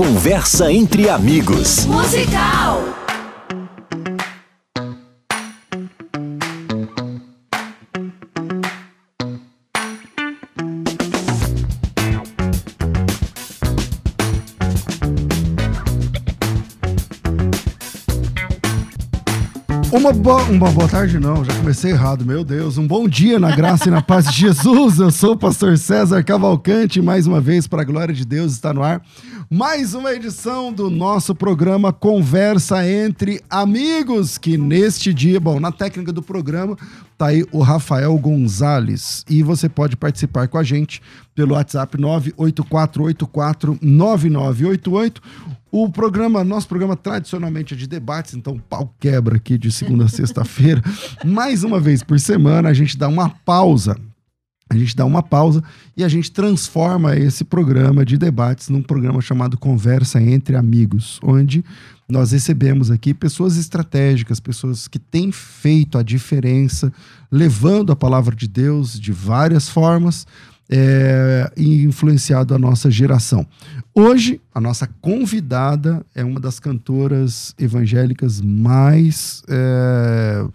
Conversa entre amigos. Musical. Uma boa, uma boa tarde, não, já comecei errado, meu Deus. Um bom dia na graça e na paz de Jesus. Eu sou o pastor César Cavalcante, mais uma vez, para a glória de Deus, está no ar. Mais uma edição do nosso programa Conversa entre Amigos, que neste dia, bom, na técnica do programa, tá aí o Rafael Gonzalez. E você pode participar com a gente pelo WhatsApp 984849988 o programa, nosso programa tradicionalmente é de debates, então pau quebra aqui de segunda a sexta-feira. Mais uma vez por semana, a gente dá uma pausa. A gente dá uma pausa e a gente transforma esse programa de debates num programa chamado Conversa entre Amigos, onde nós recebemos aqui pessoas estratégicas, pessoas que têm feito a diferença, levando a palavra de Deus de várias formas é, e influenciado a nossa geração. Hoje, a nossa convidada é uma das cantoras evangélicas mais é,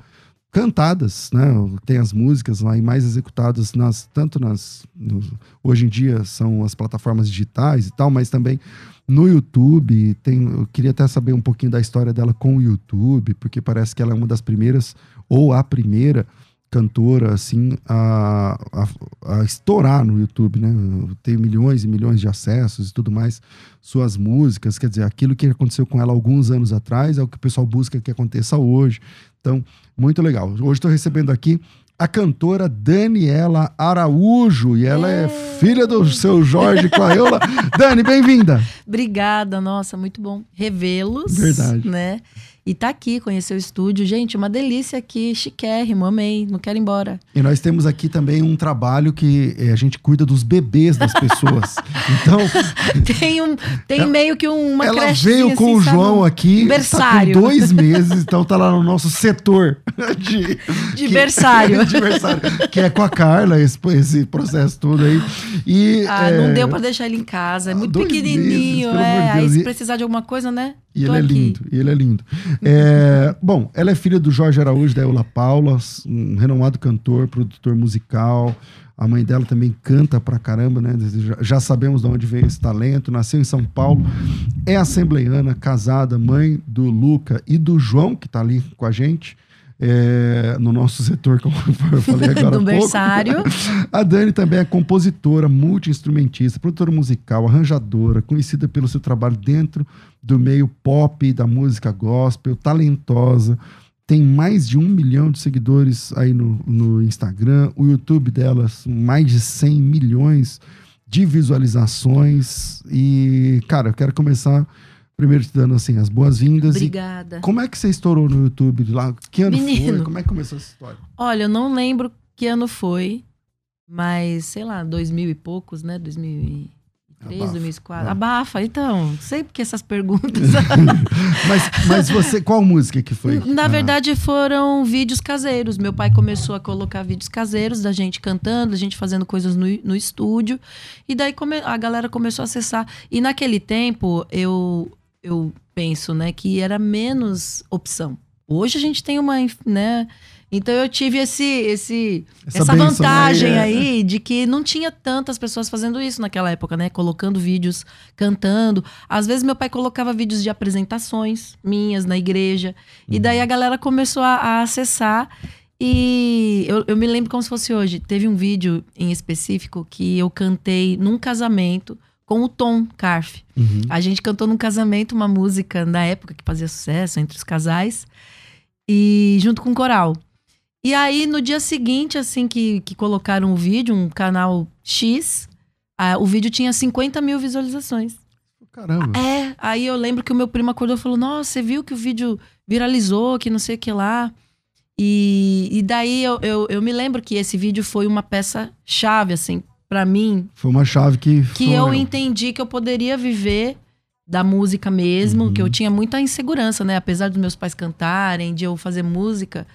cantadas, né? Tem as músicas lá e mais executadas nas tanto nas no, hoje em dia são as plataformas digitais e tal, mas também no YouTube. Tem, eu queria até saber um pouquinho da história dela com o YouTube, porque parece que ela é uma das primeiras ou a primeira cantora assim a, a, a, estourar no YouTube, né? Tem milhões e milhões de acessos e tudo mais. Suas músicas, quer dizer, aquilo que aconteceu com ela alguns anos atrás é o que o pessoal busca que aconteça hoje. Então, muito legal. Hoje estou recebendo aqui a cantora Daniela Araújo e ela é, é filha do seu Jorge Claiola. Dani, bem-vinda. Obrigada, nossa, muito bom revê-los. Verdade. Né? E tá aqui, conhecer o estúdio. Gente, uma delícia aqui, chiquérrimo, amei, não quero ir embora. E nós temos aqui também um trabalho que eh, a gente cuida dos bebês das pessoas. então. tem um, tem ela, meio que uma Ela veio com assim, o João sabe? aqui. Berçário. Tá dois meses, então tá lá no nosso setor de. De que, berçário. de berçário. Que é com a Carla, esse, esse processo todo aí. E, ah, é, não deu pra deixar ele em casa. É muito pequenininho. Meses, é, aí se precisar de alguma coisa, né? E ele é lindo, e ele é lindo. É, bom, ela é filha do Jorge Araújo da Eula Paula, um renomado cantor, produtor musical. A mãe dela também canta pra caramba, né? Já, já sabemos de onde veio esse talento. Nasceu em São Paulo, é assembleiana, casada, mãe do Luca e do João, que tá ali com a gente é, no nosso setor, como eu falei agora. do berçário. A Dani também é compositora, multi-instrumentista, produtora musical, arranjadora, conhecida pelo seu trabalho dentro do meio pop da música gospel, talentosa. Tem mais de um milhão de seguidores aí no, no Instagram. O YouTube delas, mais de 100 milhões de visualizações. E, cara, eu quero começar primeiro te dando assim as boas-vindas. Obrigada. como é que você estourou no YouTube lá? Que ano Menino, foi? Como é que começou essa história? Olha, eu não lembro que ano foi, mas sei lá, dois mil e poucos, né? 2003, Abafa. 2004. É. Abafa, então. Sei porque essas perguntas. mas, mas você, qual música que foi? Na ah. verdade, foram vídeos caseiros. Meu pai começou a colocar vídeos caseiros da gente cantando, a gente fazendo coisas no, no estúdio. E daí a galera começou a acessar. E naquele tempo, eu eu penso, né, que era menos opção. Hoje a gente tem uma, né? Então eu tive esse, esse essa, essa vantagem aí, é. aí, de que não tinha tantas pessoas fazendo isso naquela época, né? Colocando vídeos, cantando. Às vezes meu pai colocava vídeos de apresentações minhas na igreja. Uhum. E daí a galera começou a, a acessar. E eu, eu me lembro como se fosse hoje. Teve um vídeo em específico que eu cantei num casamento com o Tom Carf. Uhum. A gente cantou num casamento uma música na época que fazia sucesso entre os casais e junto com o coral. E aí no dia seguinte, assim que, que colocaram o vídeo, um canal X, o vídeo tinha 50 mil visualizações. Caramba. É, aí eu lembro que o meu primo acordou e falou: Nossa, você viu que o vídeo viralizou, que não sei o que lá. E, e daí eu, eu, eu me lembro que esse vídeo foi uma peça chave, assim, para mim. Foi uma chave que. Que eu entendi que eu poderia viver da música mesmo, uhum. que eu tinha muita insegurança, né? Apesar dos meus pais cantarem, de eu fazer música,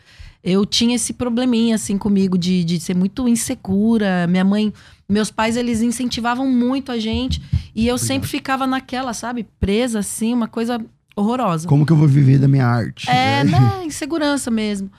eu tinha esse probleminha, assim, comigo, de, de ser muito insegura. Minha mãe, meus pais, eles incentivavam muito a gente. E eu Obrigado. sempre ficava naquela, sabe? Presa, assim, uma coisa horrorosa. Como que eu vou viver da minha arte? É, né? na insegurança mesmo.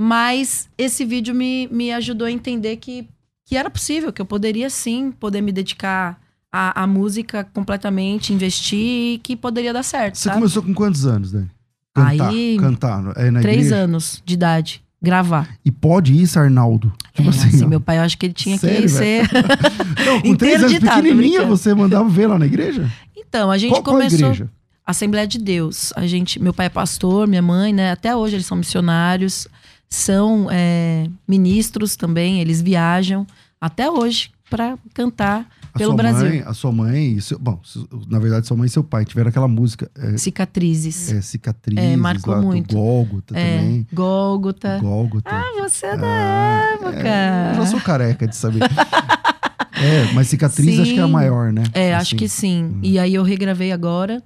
Mas esse vídeo me, me ajudou a entender que, que era possível, que eu poderia sim poder me dedicar à, à música completamente, investir e que poderia dar certo. Você sabe? começou com quantos anos, Dani? Cantar, Aí, cantar. É na Três igreja? anos de idade, gravar. E pode isso, Arnaldo? Tipo É, assim, assim, meu pai, eu acho que ele tinha Sério, que ser. Não, com três anos, pequenininha, você mandava ver lá na igreja? então, a gente Qual, qual começou. igreja? Assembleia de Deus. A gente, meu pai é pastor, minha mãe, né? Até hoje eles são missionários, são é, ministros também. Eles viajam até hoje para cantar A pelo Brasil. Mãe, a sua mãe, seu, bom, na verdade, sua mãe e seu pai tiveram aquela música, é, Cicatrizes. é, Cicatrizes, É, marcou lá muito. Gólgota É, também. Gólgota. Gólgota. Ah, você é da Ah, época. É, eu já sou careca de saber. é, mas cicatriz Sim. acho que é a maior, né? É, Assim, acho que sim. E aí eu regravei agora.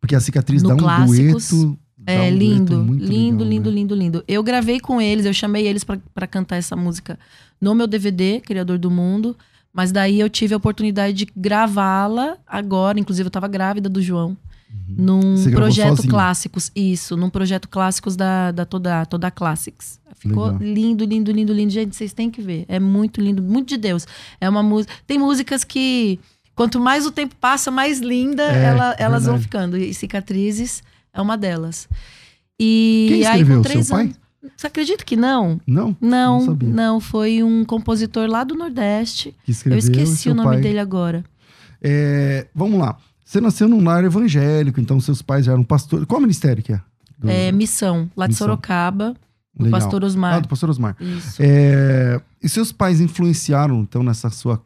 Porque a cicatriz No dá um Clássicos. dueto. É um lindo, lindo, legal, lindo, né? lindo, lindo. Eu gravei com eles, eu chamei eles pra pra cantar essa música no meu DVD, Criador do Mundo. Mas daí eu tive a oportunidade de gravá-la agora. Inclusive, eu tava grávida do João. Num Uhum. Você gravou projeto? Clássicos. Isso, num projeto Clássicos da, da toda, toda Classics. Ficou Legal. lindo, lindo, lindo, lindo. Gente, vocês têm que ver. É muito lindo, muito de Deus. É uma música. Tem músicas que, quanto mais o tempo passa, mais linda É, ela- elas vão verdade. ficando. E Cicatrizes é uma delas. E Quem aí, escreveu? com Seu três pai? anos. Você acredita que não? Não? Não, Não sabia. não. Foi um compositor lá do Nordeste. Que escreveu, eu esqueci seu o nome pai. dele agora. É, vamos lá. Você nasceu num lar evangélico, então seus pais já eram pastores. Qual ministério que é? Do- É Missão, lá de Missão. Sorocaba, do Legal. Pastor Ah, Osmar. do pastor Osmar. Isso. É, e seus pais influenciaram, então, nessa sua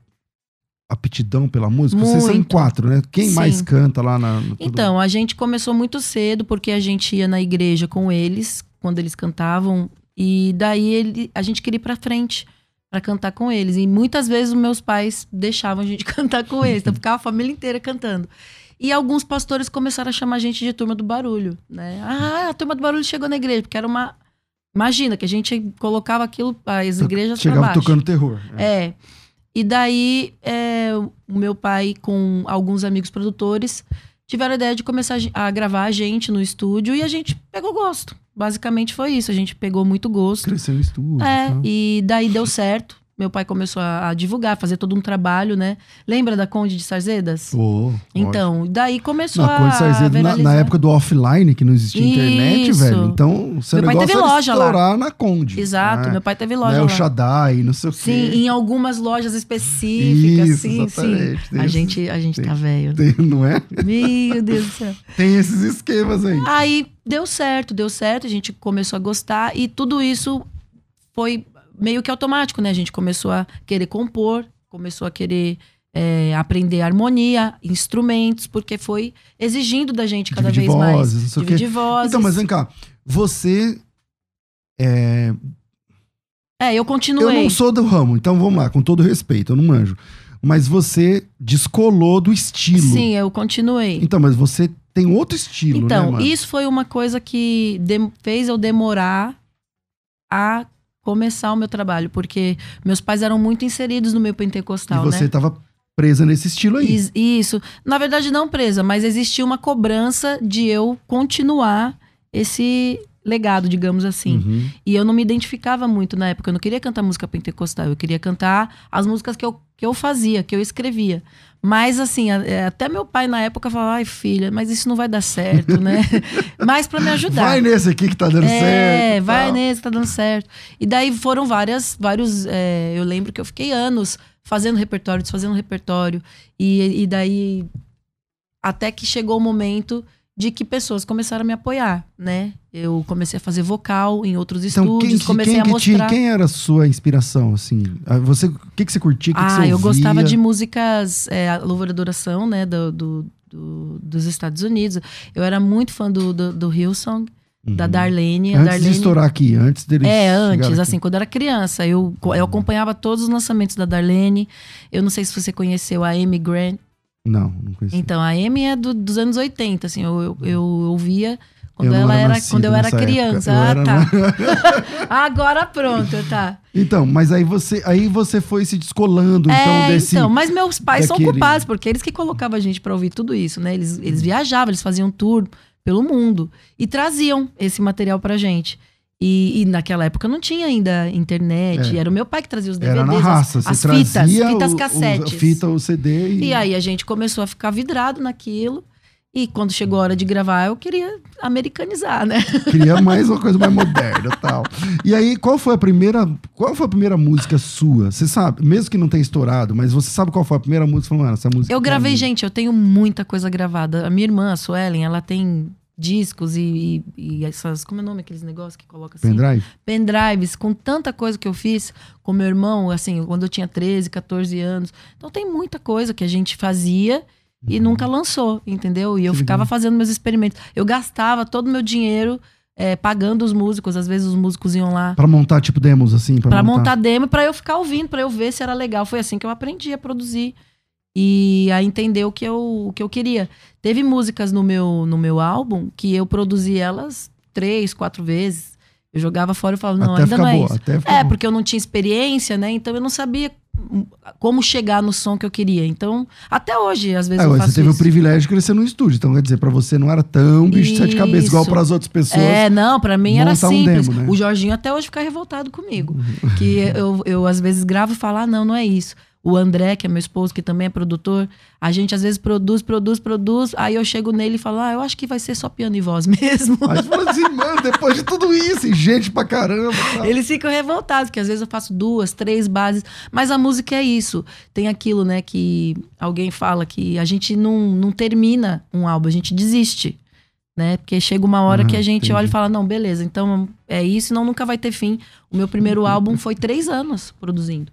aptidão pela música? Vocês são em Muito. quatro, né? Quem Sim. mais canta lá na. Então, a gente começou muito cedo, porque a gente ia na igreja com eles, quando eles cantavam, e daí ele, a gente queria ir pra frente pra cantar com eles. E muitas vezes os meus pais deixavam a gente cantar com eles, então ficava a família inteira cantando. E alguns pastores começaram a chamar a gente de turma do barulho, né? Ah, a turma do barulho chegou na igreja, porque era uma. Imagina que a gente colocava aquilo, as igrejas Chegava tocando terror. né? É. E daí, é, o meu pai, com alguns amigos produtores, tiveram a ideia de começar a gravar a gente no estúdio e a gente pegou gosto. Basicamente foi isso. A gente pegou muito gosto. Cresceu no estúdio. É, e daí deu certo. Meu pai começou a, a divulgar, fazer todo um trabalho, né? Lembra da Conde de Sarzedas? Lógico. Então, daí começou Na, a. Conde Sarzedo, na, na época do offline, que não existia internet, Isso. velho. Então, o seu Meu pai negócio teve loja lá. estourar na Conde. Exato, né? meu pai teve Né, loja o lá. Shaddai, não sei o quê. Sim, em algumas lojas específicas, Isso, sim, sim. Tem A gente, a gente tem- tá velho. Tem- não é? Meu Deus do céu. Tem esses esquemas aí. Aí deu certo, deu certo, a gente começou a gostar e tudo isso foi meio que automático, né? A gente começou a querer compor, começou a querer é, aprender harmonia, instrumentos, porque foi exigindo da gente cada Dividir vez mais. vozes, não sei. Dividir vozes. Então, mas vem cá. Você. É, É, eu eu continuei. não sou do ramo, então vamos lá, com todo respeito, eu não manjo. Mas você descolou do estilo. Sim, eu continuei. Então, mas você tem outro estilo, né, Então, isso foi uma coisa que fez eu demorar a começar o meu trabalho, porque meus pais eram muito inseridos no meu E pentecostal, você né? tava presa nesse estilo aí. Is- Isso. Na verdade, não presa, mas existia uma cobrança de eu continuar esse legado, digamos assim. Uhum. E eu não me identificava muito na época. Eu não queria cantar música pentecostal. Eu queria cantar as músicas que eu, que eu fazia, que eu escrevia. Mas, assim, é, até meu pai na época falava: ai, filha, mas isso não vai dar certo, né? mas para me ajudar. Vai nesse aqui que tá dando É, certo. vai tal. nesse, tá dando certo. E daí foram várias, vários. é, eu lembro que eu fiquei anos fazendo repertório, desfazendo repertório. E, e daí. Até que chegou o momento de que pessoas começaram a me apoiar, né? Eu comecei a fazer vocal em outros Então, quem, estúdios, que- comecei quem a mostrar. quem era a sua inspiração, assim? Ah, Você, o que, que você curtia? Que, que você ah, eu ouvia? gostava de músicas, é, a louvor e adoração, né, do, do- do- dos Estados Unidos. Eu era muito fã do, do, do Hillsong, da Uhum. Darlene. A Antes Darlene de estourar aqui, antes deles É, antes, assim, quando eu era criança. Eu, eu acompanhava todos os lançamentos da Darlene. Eu não sei se você conheceu a Amy Grant. Não, não conhecia. Então, a Amy é do- dos anos 80, assim. Eu, eu, eu ouvia Quando, Eu ela era era, quando eu era criança. Eu Ah, era- tá. Agora pronto, tá. Então, mas aí você, aí você foi se descolando, então, é, desse... então, mas meus pais são daquele- culpados, porque eles que colocavam a gente pra ouvir tudo isso, né? Eles, eles viajavam, eles faziam tour pelo mundo e traziam esse material pra gente. E, e naquela época não tinha ainda internet, É. era o meu pai que trazia os DVDs, Era na as- raça, as, você fitas, fitas o- o- cassetes. a fita, o CD e... E aí a gente começou a ficar vidrado naquilo. E quando chegou a hora de gravar, eu queria americanizar, né? Queria mais uma coisa mais moderna e tal. E aí, qual foi a primeira. Qual foi a primeira música sua? Você sabe, mesmo que não tenha estourado, mas você sabe qual foi a primeira música? Falando, "Mano, essa música. Eu gravei, minha." gente, eu tenho muita coisa gravada. A minha irmã, a Suelen, ela tem discos e, e- e essas. Como é o nome aqueles negócios que coloca assim? Pendrive? pendrives com tanta coisa que eu fiz com meu irmão, assim, quando eu tinha 13, 14 anos. Então tem muita coisa que a gente fazia e nunca lançou, entendeu? E eu Que ficava legal. fazendo meus experimentos. Eu gastava todo o meu dinheiro eh, pagando os músicos, às vezes os músicos iam lá Pra montar, tipo, demos, assim? Pra, Pra montar demo pra eu ficar ouvindo, pra eu ver se era legal. Foi assim que eu aprendi a produzir e a entender o que eu, o que eu queria. Teve músicas no meu, no meu álbum que eu produzi elas três, quatro vezes. Eu jogava fora e falava, não, até ainda não é boa, isso. É, boa. porque eu não tinha experiência, né? Então eu não sabia como chegar no som que eu queria. Então, até hoje, às vezes É, você teve isso. o privilégio de crescer no estúdio. Então, quer dizer, pra você não era tão bicho de sete cabeças igual Isso. pras outras pessoas. É, não, pra mim era montar um simples. demo, né? O Jorginho até hoje fica revoltado comigo. que eu, eu, às vezes, gravo e falo, ah, não, não é isso. O André, que é meu esposo, que também é produtor, a gente às vezes produz, produz, produz. Aí eu chego nele e falo, ah, eu acho que vai ser só piano e voz mesmo. Fala assim, mano, depois de tudo isso, gente pra caramba. tal. Eles ficam revoltados, porque às vezes eu faço duas, três bases. Mas a música é isso. Tem aquilo, né, que alguém fala que a gente não, não termina um álbum, a gente desiste. Né? Porque chega uma hora Ah, que a gente entendi. olha e fala, não, beleza, então é isso, senão nunca vai ter fim. O meu primeiro álbum foi três anos produzindo.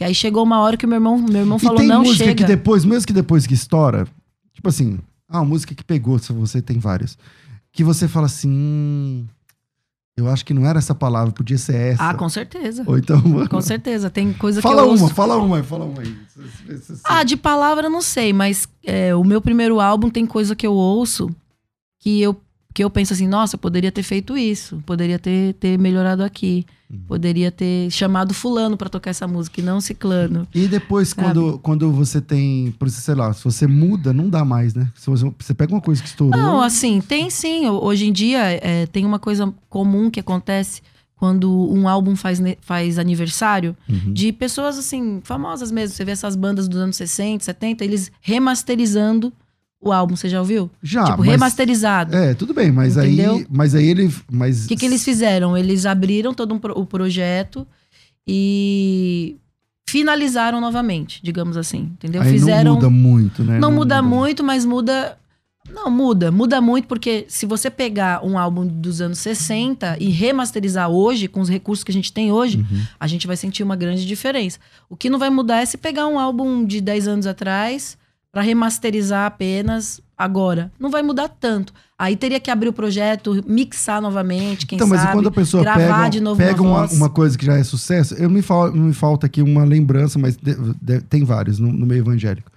E aí chegou uma hora que meu irmão, meu irmão E falou, tem não, música chega. que depois, mesmo que depois que estoura, tipo assim, ah, uma música que pegou, se você tem várias, que você fala assim, hum, eu acho que não era essa palavra, podia ser essa. Ah, com certeza. Ou então, mano, Com certeza. Tem coisa fala que eu uma, ouço. fala uma, fala uma aí. Ah, de palavra não sei, mas é, o meu primeiro álbum tem coisa que eu ouço que eu, que eu penso assim, nossa, eu poderia ter feito isso, poderia ter, ter melhorado aqui, Uhum. poderia ter chamado fulano pra tocar essa música e não ciclano. E depois, Sabe? quando, quando você tem, sei lá, se você muda, não dá mais, né? Se você, você pega uma coisa que estourou. Não, assim, tem sim. Hoje em dia é, tem uma coisa comum que acontece quando um álbum faz, faz aniversário Uhum. de pessoas assim, famosas mesmo. Você vê essas bandas dos anos 60, 70, eles remasterizando o álbum, você já ouviu? Já, tipo, mas- remasterizado. É, tudo bem, mas Entendeu? aí, mas aí ele, mas O que, que eles fizeram? Eles abriram todo um pro- o projeto e finalizaram novamente, digamos assim, entendeu? aí fizeram não muda muito, né? não muda muito, mas muda não muda, muda muito porque se você pegar um álbum dos anos 60 e remasterizar hoje com os recursos que a gente tem hoje, Uhum. a gente vai sentir uma grande diferença. O que não vai mudar é se pegar um álbum de 10 anos atrás para remasterizar apenas agora. Não vai mudar tanto. Aí teria que abrir o projeto, mixar novamente, quem Então, mas sabe. quando a pessoa gravar pega, de novo pega uma uma, uma coisa que já é sucesso, eu me, fal, me falta aqui uma lembrança, mas de- de- tem vários no, no meio evangélico.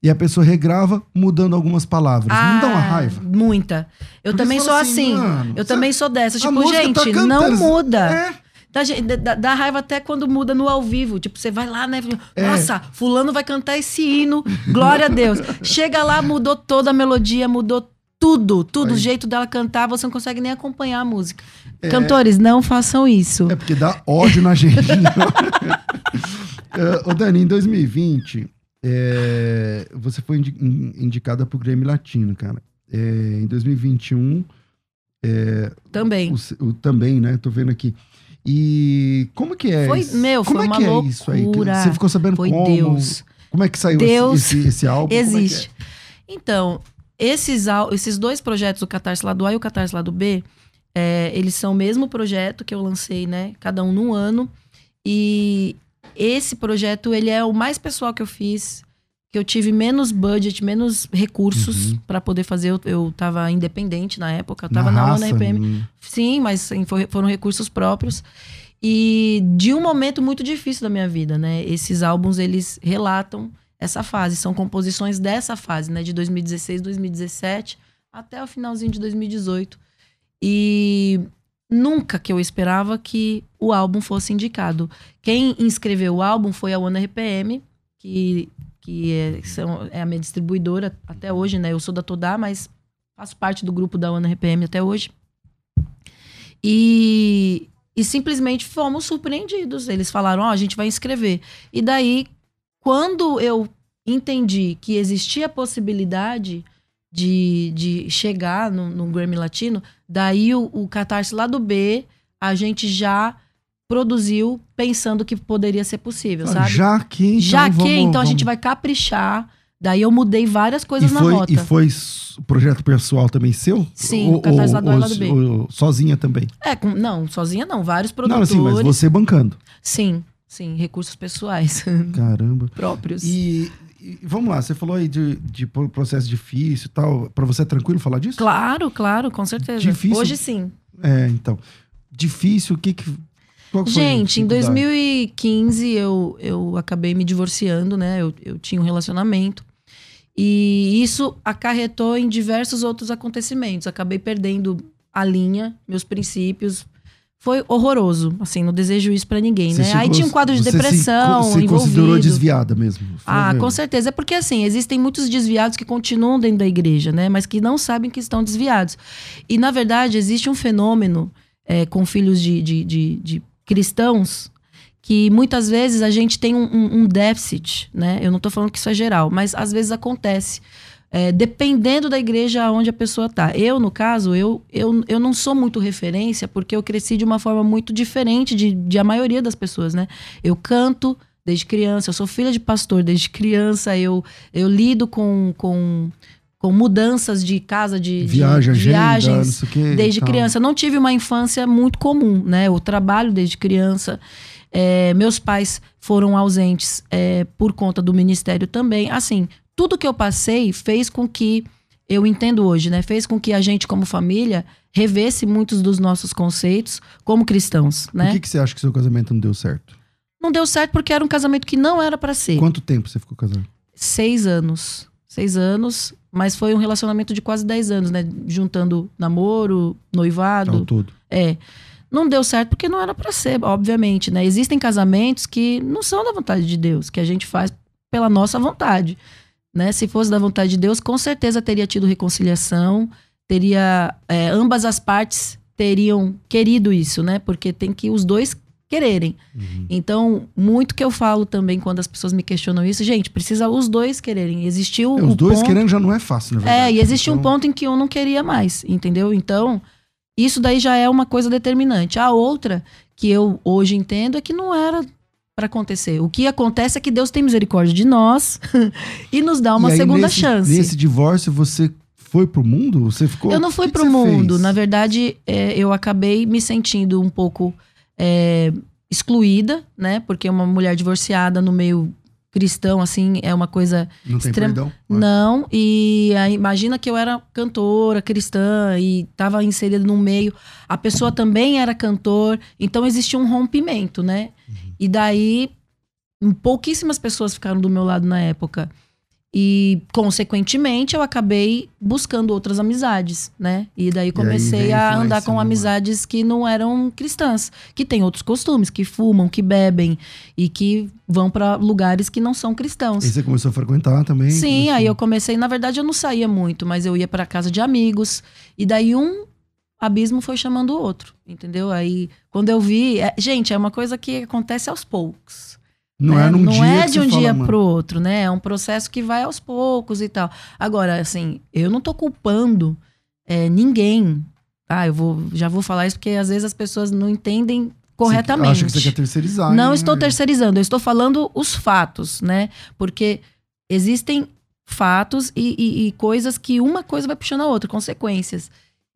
E a pessoa regrava mudando algumas palavras. não dá uma Ah, raiva? Muita. Eu Porque também sou fala assim. mano, eu também sou dessa. Tipo, tá gente, cantando, não muda. É. Dá, gen- dá- dá raiva até quando muda no ao vivo. Tipo, você vai lá, né? É. Nossa, fulano vai cantar esse hino. Glória a Deus. Chega lá, mudou toda a melodia, mudou tudo. Tudo. O jeito dela cantar, você não consegue nem acompanhar a música. Cantores, não façam isso. É porque dá ódio na gente. uh, ô Dani, em 2020, é, você foi indi- in- indicada pro Grêmio Latino, cara. É, em 2021, Também. o, o- também, né? Tô vendo aqui. E como que é Foi- isso? meu, como foi é uma que é isso aí? loucura. Você ficou sabendo Foi como? Deus. Como é que saiu Deus esse, esse, esse álbum? É que é? Existe. Então, esses, esses dois projetos, o Catarse Lado A e o Catarse Lado B, é, eles são o mesmo projeto que eu lancei, né? Cada um num ano. E esse projeto, ele é o mais pessoal que eu fiz, que eu tive menos budget, menos recursos Uhum. pra poder fazer. Eu, eu tava independente na época, eu Na tava na, raça, ONU hum, Sim, mas sim, foram recursos próprios. E de um momento muito difícil da minha vida, né? Esses álbuns, eles relatam essa fase. São composições dessa fase, né? De 2016, 2017 até o finalzinho de 2018. E nunca que eu esperava que o álbum fosse indicado. Quem inscreveu o álbum foi a One RPM, que, que é, são, é a minha distribuidora até hoje, né? Eu sou da Todá, mas faço parte do grupo da One RPM até hoje. E, e simplesmente fomos surpreendidos. Eles falaram: Ó, oh, a gente vai inscrever. E daí, quando eu entendi que existia a possibilidade de, de chegar no, no Grammy Latino, daí o, o Catarse lá do B, a gente já produziu pensando que poderia ser possível, ah, sabe? Já que, então, Já que, vamos, então vamos. a gente vai caprichar. Daí eu mudei várias coisas e na foi, rota. E foi projeto pessoal também seu? Sim, o Catarse lá do A lado B. sozinha também? É, com, não, sozinha não, vários produtores. Não, assim, mas você bancando. Sim, sim, recursos pessoais. Caramba. Próprios. E, e, vamos lá, você falou aí de, de processo difícil e tal. Para você é tranquilo falar disso? Claro, claro, com certeza. Difícil. Hoje sim. É, então. Difícil, o que que. Gente, em 2015 eu, eu acabei me divorciando, né? Eu, eu tinha um relacionamento. E isso acarretou em diversos outros acontecimentos. Acabei perdendo a linha, meus princípios, foi horroroso. Assim, não desejo isso para ninguém, você né? Aí tinha um quadro de depressão se, se envolvido. considerou desviada mesmo? Ah, mesmo. com certeza. É porque, assim, existem muitos desviados que continuam dentro da igreja, né? Mas que não sabem que estão desviados. E, na verdade, existe um fenômeno é, com filhos de, de, de, de, cristãos que muitas vezes a gente tem um, um déficit, né? Eu não tô falando que isso é geral, mas às vezes acontece é, dependendo da igreja onde a pessoa está. Eu, no caso, eu, eu, eu não sou muito referência porque eu cresci de uma forma muito diferente de, de a maioria das pessoas, né? Eu canto desde criança, eu sou filha de pastor desde criança, eu, eu lido com, com, com mudanças de casa, de, Viagem, de, viagens que, desde criança. Eu não tive uma infância muito comum, né? Eu trabalho desde criança. É, meus pais foram ausentes é, por conta do ministério também. Assim, tudo que eu passei fez com que eu entendo hoje, né? Fez com que a gente, como família, revesse muitos dos nossos conceitos como cristãos, né? Por que, que você acha que seu casamento não deu certo? Não deu certo porque era um casamento que não era para ser. Quanto tempo você ficou casado? Seis anos. Seis anos, mas foi um relacionamento de quase dez anos, né? Juntando namoro, noivado. Ao todo. É. Não deu certo porque não era para ser, obviamente, né? Existem casamentos que não são da vontade de Deus, que a gente faz pela nossa vontade. Né? Se fosse da vontade de Deus, com certeza teria tido reconciliação, teria é, ambas as partes teriam querido isso, né? Porque tem que os dois quererem. Uhum. Então, muito que eu falo também quando as pessoas me questionam isso, gente, precisa os dois quererem. Existiu é, os dois ponto... querendo já não é fácil, na verdade. É, e existe então... um ponto em que um não queria mais, entendeu? Então, isso daí já é uma coisa determinante. A outra que eu hoje entendo é que não era para acontecer. O que acontece é que Deus tem misericórdia de nós e nos dá uma aí, segunda nesse, chance. Nesse divórcio, você foi pro mundo? Você ficou. Eu não fui que pro que mundo. Fez? Na verdade, é, eu acabei me sentindo um pouco é, excluída, né? Porque uma mulher divorciada no meio cristão, assim, é uma coisa não extrema. Tem perdão? Não, e aí, imagina que eu era cantora, cristã, e estava inserida no meio. A pessoa também era cantor, então existia um rompimento, né? Uhum. E daí, pouquíssimas pessoas ficaram do meu lado na época. E, consequentemente, eu acabei buscando outras amizades, né? E daí comecei e a andar com amizades que não eram cristãs, que têm outros costumes, que fumam, que bebem e que vão para lugares que não são cristãos. E você começou a frequentar também? Sim, começou... aí eu comecei, na verdade eu não saía muito, mas eu ia para casa de amigos e daí um abismo foi chamando o outro, entendeu? Aí quando eu vi, é, gente, é uma coisa que acontece aos poucos. Não né? é num não dia é de um dia fala, pro outro, né? É um processo que vai aos poucos e tal. Agora, assim, eu não tô culpando é, ninguém. Ah, eu vou, já vou falar isso porque às vezes as pessoas não entendem corretamente. Acho que você quer terceirizar. Não né? estou terceirizando, eu estou falando os fatos, né? Porque existem fatos e, e, e coisas que uma coisa vai puxando a outra, consequências.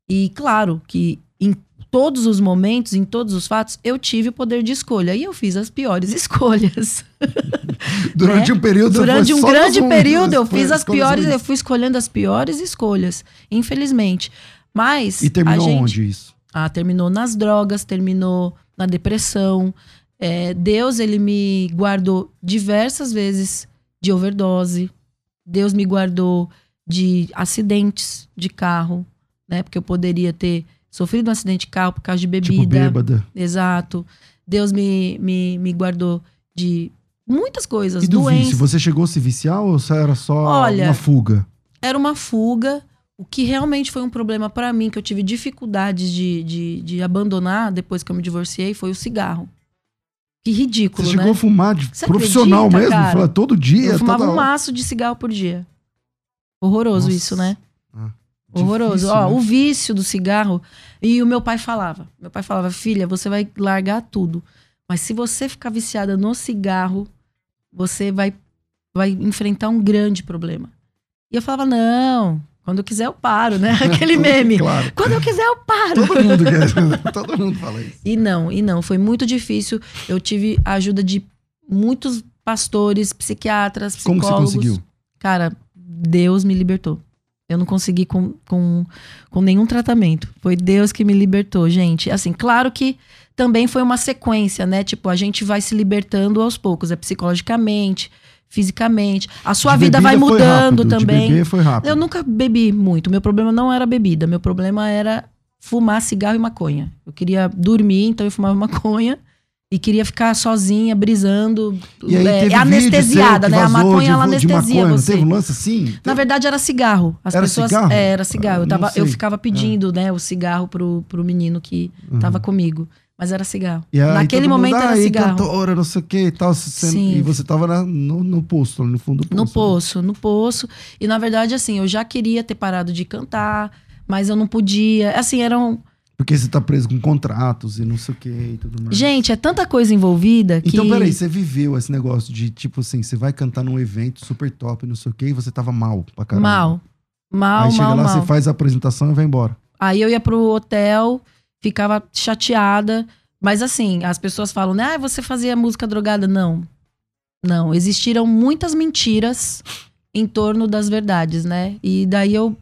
E claro que em todos os momentos, em todos os fatos, eu tive o poder de escolha. E eu fiz as piores escolhas. Durante né? um período Durante um grande período, eu fiz as piores, eu fui escolhendo as piores escolhas, infelizmente. Mas. E terminou gente, onde isso? Ah, terminou nas drogas, terminou na depressão. É, Deus, ele me guardou diversas vezes de overdose. Deus me guardou de acidentes de carro, né? Porque eu poderia ter sofri de um acidente de carro por causa de Tipo, bebida. bêbada. Exato. Deus me, me, me guardou de muitas coisas. E do doenças. vício, você chegou a se viciar ou era só Olha, uma fuga? Era uma fuga. O que realmente foi um problema pra mim, que eu tive dificuldades de, de, de abandonar depois que eu me divorciei, foi o cigarro. Que ridículo, Você né? chegou a fumar de Você profissional acredita, mesmo? Fala, todo dia, eu fumava um maço de cigarro por dia. Horroroso Nossa. isso, né? Ah, Horroroso. difícil, Ó, né? o vício do cigarro. E o meu pai falava. Meu pai falava, filha, você vai largar tudo. Mas se você ficar viciada no cigarro, você vai, vai enfrentar um grande problema. E eu falava, não, quando eu quiser eu paro, né? Aquele meme. Claro. Quando eu quiser eu paro. Todo mundo quer. todo mundo fala isso. E não, e não. Foi muito difícil. Eu tive a ajuda de muitos pastores, psiquiatras, Como psicólogos. que você conseguiu? Cara, Deus me libertou. Eu não consegui com, com, com nenhum tratamento. Foi Deus que me libertou, gente. Assim, claro que também foi uma sequência, né? Tipo, a gente vai se libertando aos poucos, é psicologicamente, fisicamente. A sua De vida vai mudando rápido, também. Foi rápido. Eu nunca bebi muito. Meu problema não era bebida. Meu problema era fumar cigarro e maconha. Eu queria dormir, então eu fumava maconha. E queria ficar sozinha, brisando. E aí é, é anestesiada, né? A maconha, ela anestesia maconha, não você. Teve um lance assim? Na verdade, era cigarro. As Era pessoas. cigarro? É, era cigarro. Eu, tava, eu ficava pedindo, né, o cigarro pro, pro menino que Uhum. tava comigo. Mas era cigarro. E aí Naquele todo mundo, momento era "Ai, cigarro. cantora, não sei o que e tal. você-. E você tava na- no, no ali no fundo do poço. No né? poço, no poço. E na verdade, assim, eu já queria ter parado de cantar, mas eu não podia. Assim, eram. Porque você tá preso com contratos e não sei o que e tudo mais. Gente, é tanta coisa envolvida que. Então, peraí, você viveu esse negócio de, tipo assim, você vai cantar num evento super top, não sei o que, e você tava mal pra caramba. Mal. Mal, Aí chega mal, lá, mal. você faz a apresentação e vai embora. Aí eu ia pro hotel, ficava chateada. Mas assim, as pessoas falam, né? Ah, você fazia música drogada. Não. Não. Existiram muitas mentiras em torno das verdades, né? E daí eu.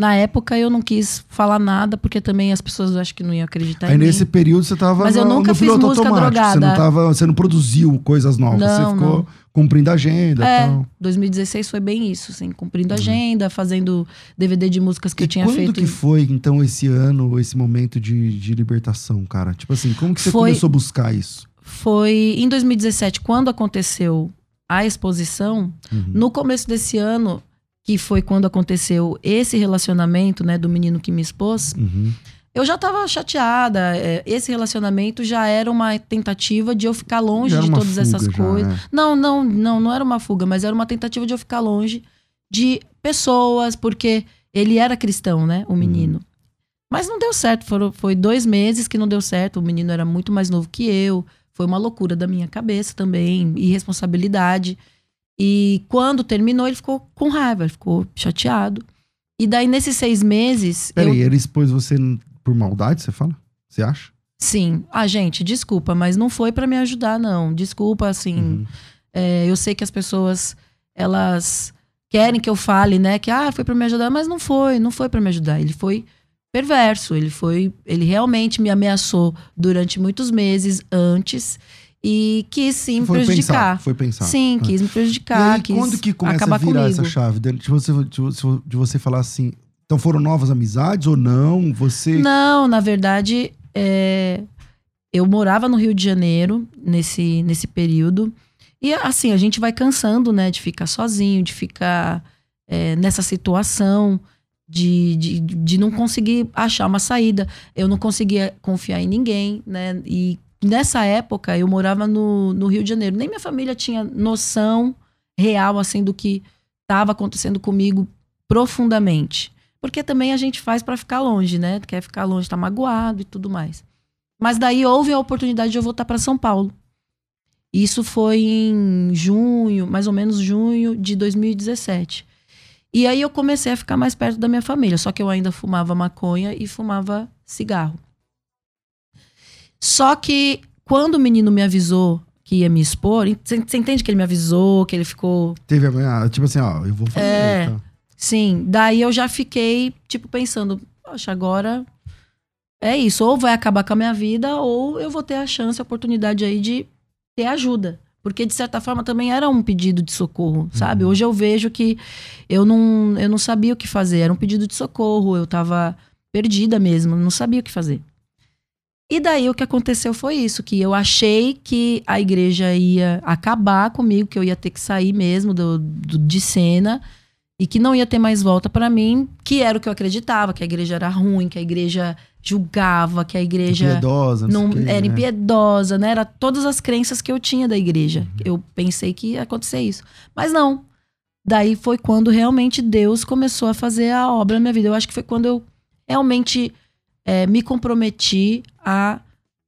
Na época eu não quis falar nada, porque também as pessoas acho que não iam acreditar Aí em mim. nesse período você tava Mas eu nunca fiz música automático. Você não, drogada. tava, você não produziu coisas novas. Não, você ficou não. cumprindo a agenda É, e tal. 2016 foi bem isso, assim, cumprindo agenda, fazendo DVD de músicas que Uhum. E eu tinha quando feito. que foi, então, esse ano, esse momento de, de libertação, cara? Tipo assim, como que você Foi- começou a buscar isso? Foi em 2017, quando aconteceu a exposição, Uhum. No começo desse ano, que foi quando aconteceu esse relacionamento, né, do menino que me expôs, Uhum. eu já tava chateada. é, Esse relacionamento já era uma tentativa de eu ficar longe Já de todas essas já, coisas. é. Não, não, não, não era uma fuga, mas era uma tentativa de eu ficar longe de pessoas, porque ele era cristão, né, o menino. Mas não deu certo, foram, foi dois meses que não deu certo. O menino era muito mais novo que eu. Foi uma loucura da minha cabeça também, irresponsabilidade. E quando terminou, ele ficou com raiva, ele ficou chateado. E daí, nesses seis meses. eu- Peraí, ele expôs você por maldade, você fala? Você acha? Sim. Ah, gente, desculpa, mas não foi pra me ajudar, não. Desculpa, assim. Uhum. é, eu sei que as pessoas, elas querem que eu fale, né? Que, ah, foi pra me ajudar, mas não foi, não foi pra me ajudar. Ele foi perverso, ele foi. Ele realmente me ameaçou durante muitos meses antes e quis sim me Foi prejudicar. pensar, foi pensar. Sim, Ah. quis me E prejudicar, aí, quis quando que começa acabar a virar comigo. essa chave? De de, você, de você falar assim, então foram novas amizades ou não? Você... Não, na verdade, é, eu morava no Rio de Janeiro nesse, nesse período. E assim, a gente vai cansando, né? De ficar sozinho, de ficar é, nessa situação, de, de, de não conseguir achar uma saída. Eu não conseguia confiar em ninguém, né? E nessa época eu morava no, no Rio de Janeiro. Nem minha família tinha noção real, assim, do que estava acontecendo comigo profundamente. Porque também a gente faz pra ficar longe, né? Quer ficar longe, tá magoado e tudo mais. Mas daí houve a oportunidade de eu voltar para São Paulo. Isso foi em junho, mais ou menos junho de 2017. E aí eu comecei a ficar mais perto da minha família, só que eu ainda fumava maconha e fumava cigarro. Só que quando o menino me avisou que ia me expor, você entende que ele me avisou, que ele ficou Teve a tipo assim, ó, eu vou fazer. É. tá? Sim, daí eu já fiquei, tipo, pensando, poxa, agora é isso, ou vai acabar com a minha vida, ou eu vou ter a chance, a oportunidade aí de ter ajuda. Porque, de certa forma, também era um pedido de socorro, sabe? Hoje eu vejo que eu não, eu não sabia o que fazer, era um pedido de socorro, eu tava perdida mesmo, não sabia o que fazer. E daí o que aconteceu foi isso, que eu achei que a igreja ia acabar comigo, que eu ia ter que sair mesmo do, do de cena e que não ia ter mais volta para mim, que era o que eu acreditava, que a igreja era ruim, que a igreja julgava, que a igreja Impiedosa, não, não era né? impiedosa, né? Era todas as crenças que eu tinha da igreja. Eu pensei que ia acontecer isso. Mas não. Daí foi quando realmente Deus começou a fazer a obra na minha vida. Eu acho que foi quando eu realmente é, me comprometi a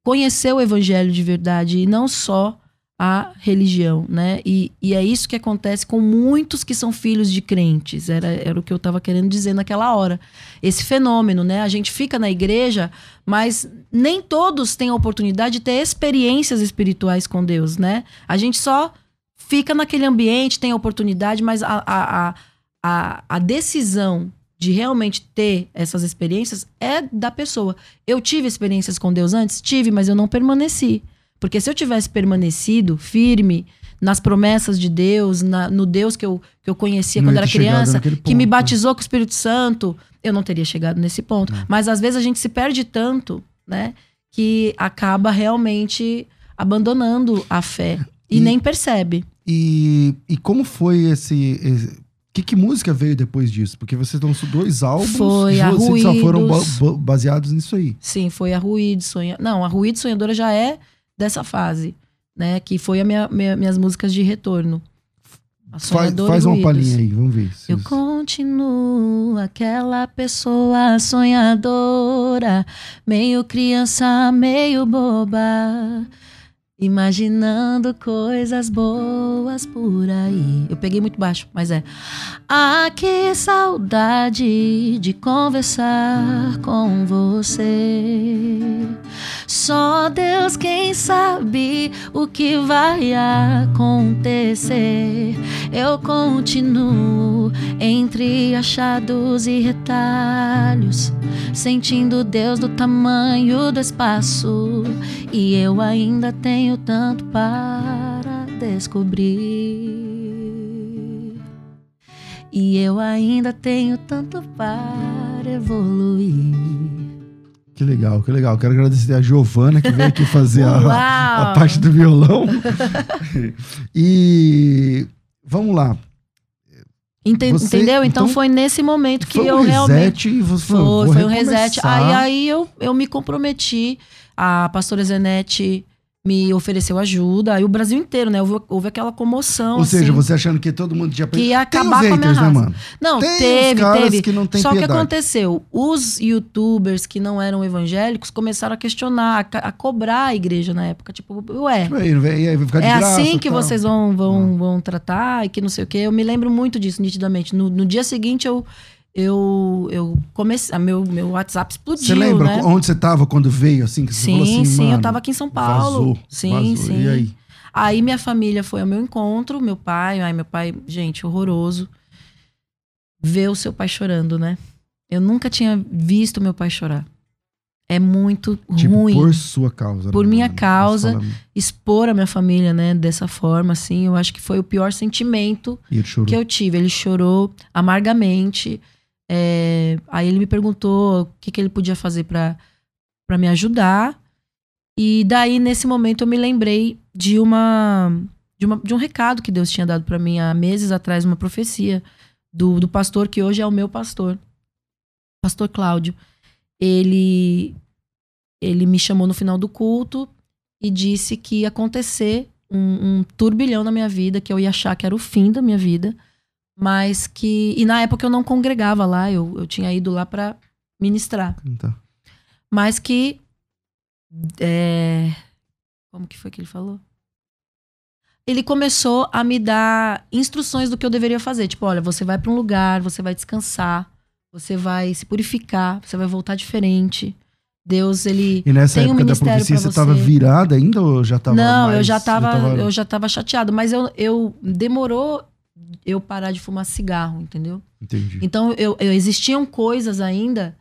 conhecer o evangelho de verdade e não só a religião, né? E, e é isso que acontece com muitos que são filhos de crentes. Era, era o que eu estava querendo dizer naquela hora. Esse fenômeno, né? A gente fica na igreja, mas nem todos têm a oportunidade de ter experiências espirituais com Deus, né? A gente só fica naquele ambiente, tem a oportunidade, mas a, a, a, a, a decisão de realmente ter essas experiências é da pessoa. Eu tive experiências com Deus antes? Tive, mas eu não permaneci. Porque se eu tivesse permanecido firme nas promessas de Deus, na- no Deus que eu, que eu conhecia Não quando era criança, que me né? batizou com o Espírito Santo, eu não teria chegado nesse ponto. É. Mas às vezes a gente se perde tanto, né, que acaba realmente abandonando a fé e, E- nem percebe. E, e como foi esse. esse- que, que música veio depois disso? Porque vocês lançou dois álbuns. Foi e a vocês só foram ba- Ruídos. ba- baseados nisso aí. Sim, foi a Ruído Sonha. Não, a Ruído Sonhadora já é dessa fase, né? Que foi a minha, minha- minhas músicas de retorno. Faz, Sonhadora faz uma Ruídos. palhinha aí, vamos ver. Eu vocês- continuo aquela pessoa sonhadora, meio criança, meio boba, imaginando coisas boas por aí. Eu peguei muito baixo, mas é. Ah, que saudade de conversar com você. Só Deus quem sabe o que vai acontecer. Eu continuo entre achados e retalhos, sentindo Deus do tamanho do espaço. E eu ainda tenho tanto para descobrir. E eu ainda tenho tanto para evoluir. Que legal, que legal. Quero agradecer a Giovana que veio aqui fazer a, a parte do violão. e vamos lá. Ente- Você- entendeu? Então, então, foi nesse momento que foi eu um realmente. reset você Foi, vou foi um reset. Aí, aí eu, eu me comprometi. A pastora Zenete me ofereceu ajuda. Aí o Brasil inteiro, né? Houve, houve aquela comoção. Ou seja, assim, você achando que todo mundo tinha Que ia acabar os com a minha haters, né, raça. mano? Não, Tem teve, teve. que não tem Só que piedade. aconteceu, os youtubers que não eram evangélicos começaram a questionar, a, a cobrar a igreja na época. Tipo, ué, Tipo, aí, de é graça, assim que tal. vocês vão, vão, vão tratar e que não sei o quê. Eu me lembro muito disso, nitidamente. No, no dia seguinte, eu, eu, eu comecei. Meu, meu WhatsApp explodiu. Você lembra né? onde você tava quando veio, assim? Que você Sim, assim, sim, eu mano, tava aqui em São Paulo. Vazou, sim, vazou. sim. E aí? Aí minha família foi ao meu encontro, meu pai, ai, meu pai, gente, horroroso. Ver o seu pai chorando, né? Eu nunca tinha visto meu pai chorar. É muito Tipo, ruim por sua causa. Por né, minha mano? causa. Fala, expor a minha família, né, dessa forma, assim. Eu acho que foi o pior sentimento que eu tive. Ele chorou amargamente. É, aí ele me perguntou o que, que ele podia fazer pra me ajudar. E daí, nesse momento, eu me lembrei de uma de, uma, de um recado que Deus tinha dado pra mim há meses atrás, uma profecia do, do pastor que hoje é o meu pastor, pastor Cláudio. Ele ele me chamou no final do culto e disse que ia acontecer um, um turbilhão na minha vida, que eu ia achar que era o fim da minha vida, mas que. E na época eu não congregava lá, eu, eu tinha ido lá pra ministrar. Tá. Mas que. é, como que foi que ele falou? Ele começou a me dar instruções do que eu deveria fazer. Tipo, olha, você vai pra um lugar, você vai descansar, você vai se purificar, você vai voltar diferente. Deus, ele. E nessa Tem um época da ministério profecia, pra você tava você. virada ainda ou já tava não, eu mais- já tava, tava- eu já tava chateado, mas eu, eu demorou eu parar de fumar cigarro, entendeu? Entendi. Então eu, eu- existiam coisas ainda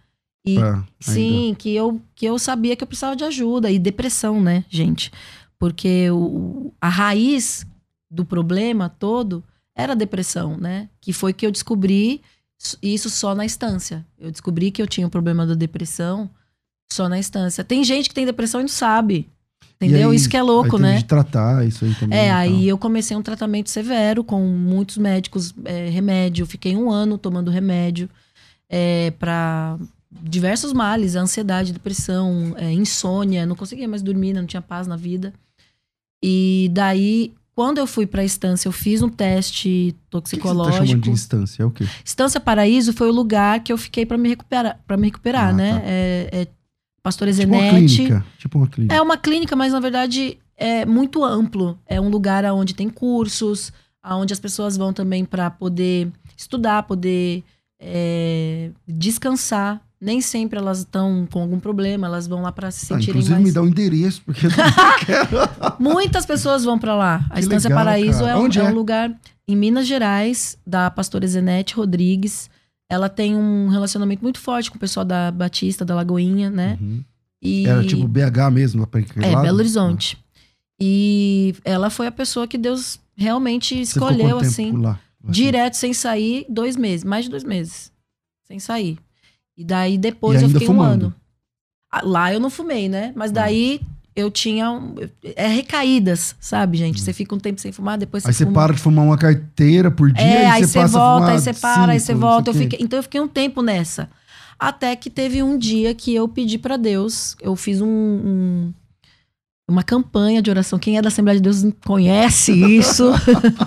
e ainda. sim, que eu que eu sabia que eu precisava de ajuda e depressão, né, gente? Porque o, a raiz do problema todo era a depressão, né? Que foi que eu descobri Isso só na estância. Eu descobri que eu tinha o problema da depressão só na estância. Tem gente que tem depressão e não sabe. Entendeu? aí, isso que é louco, né? de tratar isso aí também. É, aí eu comecei um tratamento severo com muitos médicos, é, remédio. Fiquei um ano tomando remédio é, para diversos males, ansiedade, depressão, é, insônia. Não conseguia mais dormir, não tinha paz na vida. E daí, quando eu fui para a estância, eu fiz um teste O que você tá toxicológico. chamando de instância? É o quê? Estância Paraíso foi o lugar que eu fiquei para me recuperar, para me recuperar, Ah, né? tá. É, é Pastor Tipo uma Ezenete. clínica. Tipo uma clínica. É uma clínica, mas na verdade é muito amplo. É um lugar onde tem cursos, onde as pessoas vão também para poder estudar, poder é, descansar. Nem sempre elas estão com algum problema, elas vão lá para se Ah, sentirem inclusive mais. me dá o endereço, porque eu quero. Muitas pessoas vão para lá. A Que Estância legal, Paraíso cara. é um, é um é? lugar em Minas Gerais, da pastora Zenete Rodrigues. Ela tem um relacionamento muito forte com o pessoal da Batista, da Lagoinha, né? Uhum. E... Era tipo BH mesmo, lá pra É, lado? Belo Horizonte. E ela foi a pessoa que Deus realmente escolheu, assim, lá? direto, sem sair, dois meses, mais de dois meses. Sem sair. E daí depois E eu fiquei um fumando? ano. Ah, Lá eu não fumei, né? Mas daí eu tinha. um- É recaídas, sabe, gente? Você fica um tempo sem fumar, depois Hum. Aí você fuma. para de fumar uma carteira por dia É, e aí você você volta, aí você para, aí você volta. Eu fiquei- então eu fiquei um tempo nessa. Até que teve um dia que eu pedi pra Deus, eu fiz um, um- uma campanha de oração. Quem é da Assembleia de Deus conhece isso.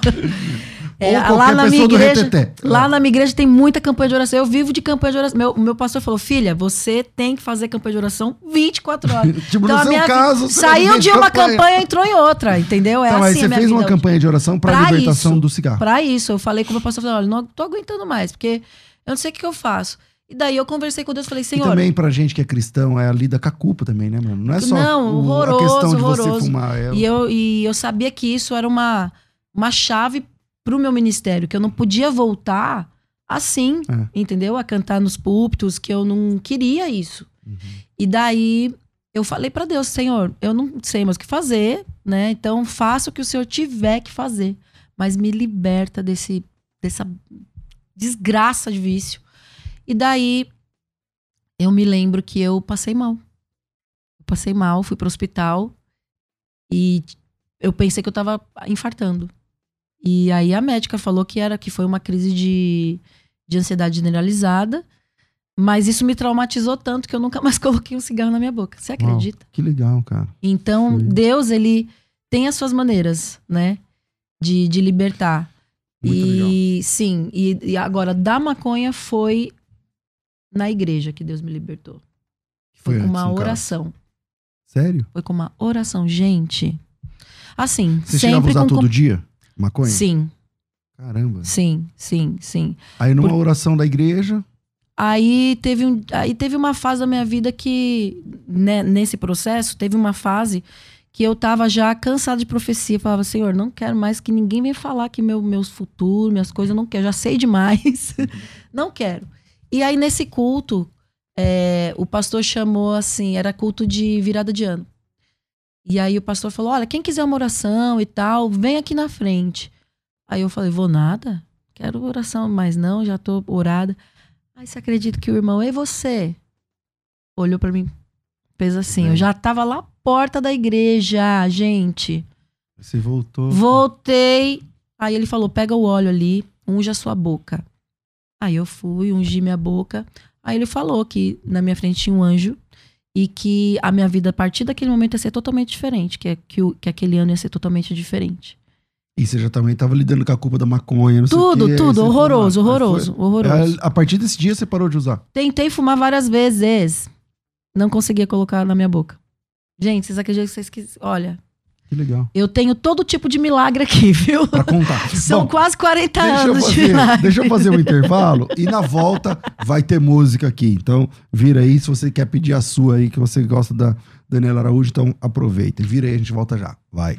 É, lá na minha igreja, lá É. na minha igreja tem muita campanha de oração. Eu vivo de campanha de oração. Meu, meu pastor falou: "Filha, você tem que fazer campanha de oração 24 horas". Tipo, Então, no a minha- caso, você Saiu de uma campanha, entrou em outra, entendeu? É Então, aí assim a você fez uma hoje. campanha de oração pra, Pra libertação isso. do cigarro. Pra isso, eu falei com o meu pastor, falei, olha, não tô aguentando mais, porque eu não sei o que, que eu faço. E daí eu conversei com Deus, falei, E Senhor, também pra gente que é cristão, é a lida com a culpa também, né, mano? Não é só Não, o- a horroroso, questão de você horroroso. fumar. É... e eu, e eu sabia que isso era uma, uma chave pro meu ministério, que eu não podia voltar assim, É. entendeu? A cantar nos púlpitos, que eu não queria isso. Uhum. E daí eu falei pra Deus, Senhor, eu não sei mais o que fazer, né? Então faça o que o Senhor tiver que fazer, mas me liberta desse dessa desgraça de vício. E daí eu me lembro que eu passei mal. Eu passei mal, fui pro hospital e eu pensei que eu tava infartando. E aí a médica falou que era que foi uma crise de, de ansiedade generalizada, mas isso me traumatizou tanto que eu nunca mais coloquei um cigarro na minha boca. Você Uau, acredita? que legal, cara. Então, Sim. Deus, ele tem as suas maneiras, né? De, de libertar. Muito legal. e sim, e, e agora, da maconha foi na igreja que Deus me libertou. Foi, Foi com uma oração. Sério? Foi com uma oração. Gente, assim, Você chegava a sempre usar com. todo dia? Maconha? Sim, Caramba. sim, sim, sim. Aí numa Por- oração da igreja, Aí teve, um, aí teve uma fase da minha vida que, né, nesse processo, teve uma fase que eu tava já cansada de profecia. Falava, Senhor, não quero mais que ninguém venha falar que meu, meus futuros, minhas coisas, eu não quero, já sei demais. não quero. E aí, nesse culto, é, o pastor chamou assim, era culto de virada de ano. E aí o pastor falou: Olha, quem quiser uma oração e tal, vem aqui na frente. Aí eu falei: Vou nada? Quero oração, mas não, já tô orada. Aí você acredita que o irmão, e você? Olhou pra mim, fez assim. Eu já tava lá à porta da igreja, gente. você voltou. Voltei. Aí ele falou: pega o óleo ali, unge a sua boca. Aí eu fui, ungi minha boca. Aí ele falou que na minha frente tinha um anjo e que a minha vida a partir daquele momento ia ser totalmente diferente, que, é- que, o- que aquele ano ia ser totalmente diferente. E você já também tava lidando com a culpa da maconha, não sei o Tudo, quê, tudo, horroroso. Aí horroroso, foi- horroroso. A, a partir desse dia você parou de usar. Tentei fumar várias vezes. Não conseguia colocar na minha boca. Gente, vocês acreditam que vocês quis... Olha, Que legal. eu tenho todo tipo de milagre aqui, viu? Pra contar. São Bom, quase 40 deixa eu, anos de fazer, milagre. deixa eu fazer um intervalo e na volta vai ter música aqui. Então, vira aí se você quer pedir a sua aí, que você gosta da Daniela Araújo, então aproveita. Vira aí, a gente volta já. Vai.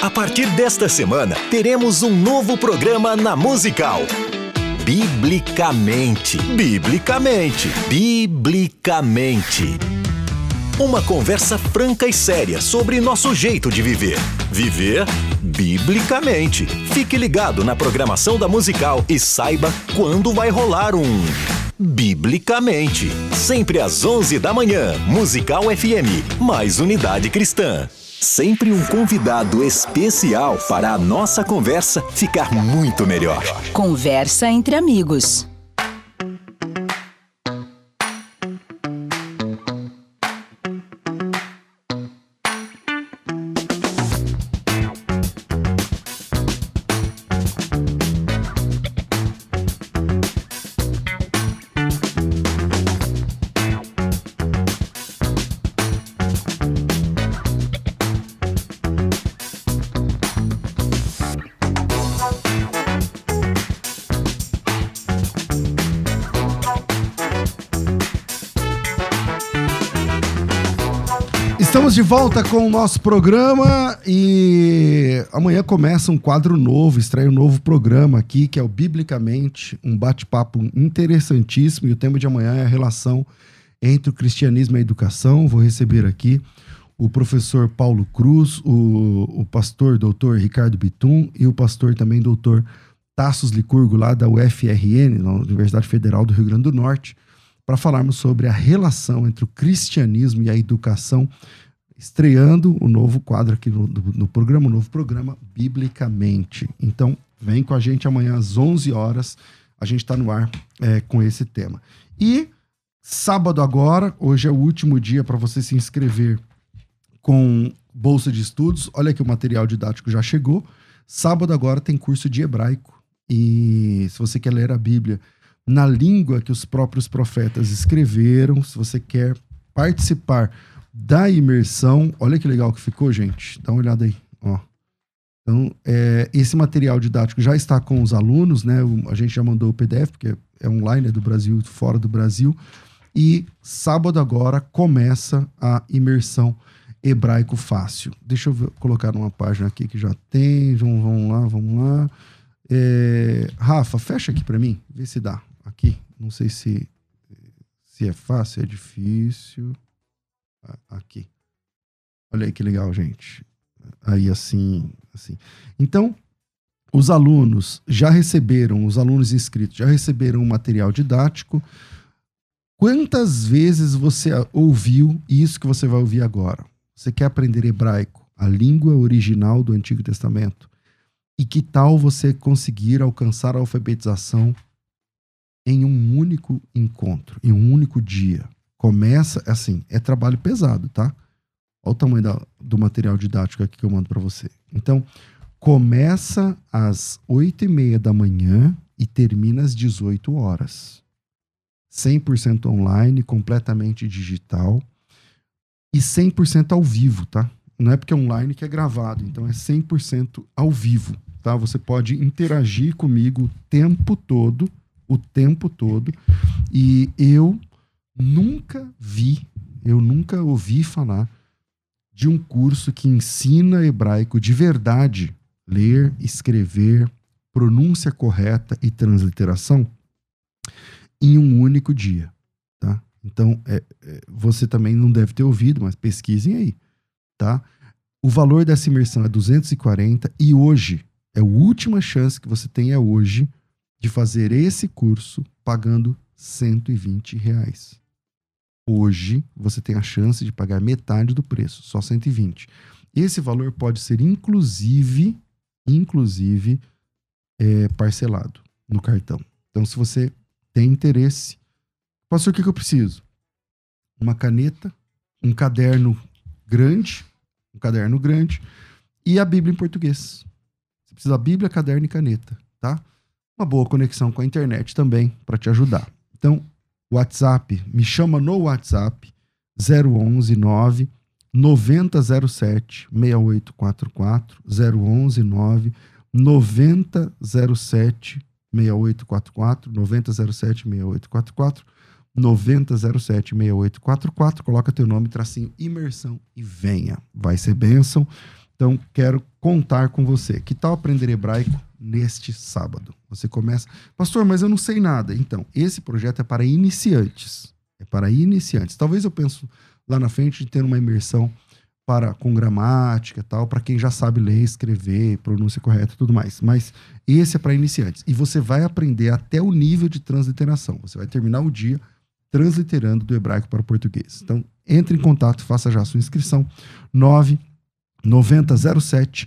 A partir desta semana, teremos um novo programa na Musical. Biblicamente. Biblicamente. Biblicamente. Uma conversa franca e séria sobre nosso jeito de viver. Viver biblicamente. Fique ligado na programação da musical e saiba quando vai rolar um. Biblicamente. Sempre às 11 da manhã. Musical FM. Mais unidade cristã. Sempre um convidado especial para a nossa conversa ficar muito melhor. Conversa entre amigos. Estamos de volta com o nosso programa e amanhã começa um quadro novo, estreia um novo programa aqui, que é o Biblicamente, um bate-papo interessantíssimo. E o tema de amanhã é a relação entre o cristianismo e a educação. Vou receber aqui o professor Paulo Cruz, o, o pastor doutor Ricardo Bitum e o pastor também doutor Tassos Licurgo, lá da UFRN, na Universidade Federal do Rio Grande do Norte, para falarmos sobre a relação entre o cristianismo e a educação, estreando o novo quadro aqui no, no programa, o novo programa Biblicamente. Então, vem com a gente amanhã às 11 horas, a gente está no ar é, com esse tema. E sábado agora, hoje é o último dia para você se inscrever com bolsa de estudos. Olha que o material didático já chegou. Sábado agora tem curso de hebraico. E se você quer ler a Bíblia na língua que os próprios profetas escreveram, se você quer participar da imersão, olha que legal que ficou, gente. Dá uma olhada aí, ó. Então, é, esse material didático já está com os alunos, né? A gente já mandou o PDF, porque é online, é do Brasil, fora do Brasil. E sábado agora começa a imersão hebraico fácil. Deixa eu ver- colocar numa página aqui que já tem. Vamos, vamos lá, vamos lá. É, Rafa, fecha aqui para mim, vê se dá. Aqui, não sei se se é fácil, é difícil. Aqui. Olha aí que legal, gente. Aí assim, assim. Então, os alunos já receberam, os alunos inscritos já receberam o material didático. Quantas vezes você ouviu isso que você vai ouvir agora? Você quer aprender hebraico, a língua original do Antigo Testamento? E que tal você conseguir alcançar a alfabetização em um único encontro, em um único dia? Começa assim, é trabalho pesado, tá? Olha o tamanho da- do material didático aqui que eu mando para você. Então, começa às oito e meia da manhã e termina às 18 horas. 100% online, completamente digital e 100% ao vivo, tá? Não é porque é online que é gravado, então é 100% ao vivo, tá? Você pode interagir comigo o tempo todo, o tempo todo, e eu nunca vi, eu nunca ouvi falar de um curso que ensina hebraico de verdade, ler, escrever, pronúncia correta e transliteração em um único dia, tá? Então, é, é, você também não deve ter ouvido, mas pesquisem aí, tá? O valor dessa imersão é 240 e hoje é a última chance que você tem é hoje de fazer esse curso pagando 120 reais. Hoje você tem a chance de pagar metade do preço, só 120. Esse valor pode ser inclusive, inclusive é, parcelado no cartão. Então, se você tem interesse, pastor, o que, que eu preciso? Uma caneta, um caderno grande, um caderno grande e a Bíblia em português. Você precisa da Bíblia, caderno e caneta, tá? Uma boa conexão com a internet também para te ajudar. Então, WhatsApp, me chama no WhatsApp 011 9 9007 6844 011 9 9007 6844, 9007 6844, 9007 6844. Coloca teu nome, tracinho imersão e venha. Vai ser bênção. Então, quero contar com você. Que tal aprender hebraico neste sábado? Você começa, pastor, mas eu não sei nada. Então, esse projeto é para iniciantes. É para iniciantes. Talvez eu penso lá na frente de ter uma imersão para com gramática tal, para quem já sabe ler, escrever, pronúncia correta e tudo mais. Mas esse é para iniciantes. E você vai aprender até o nível de transliteração. Você vai terminar o dia transliterando do hebraico para o português. Então, entre em contato, faça já a sua inscrição. 9 9007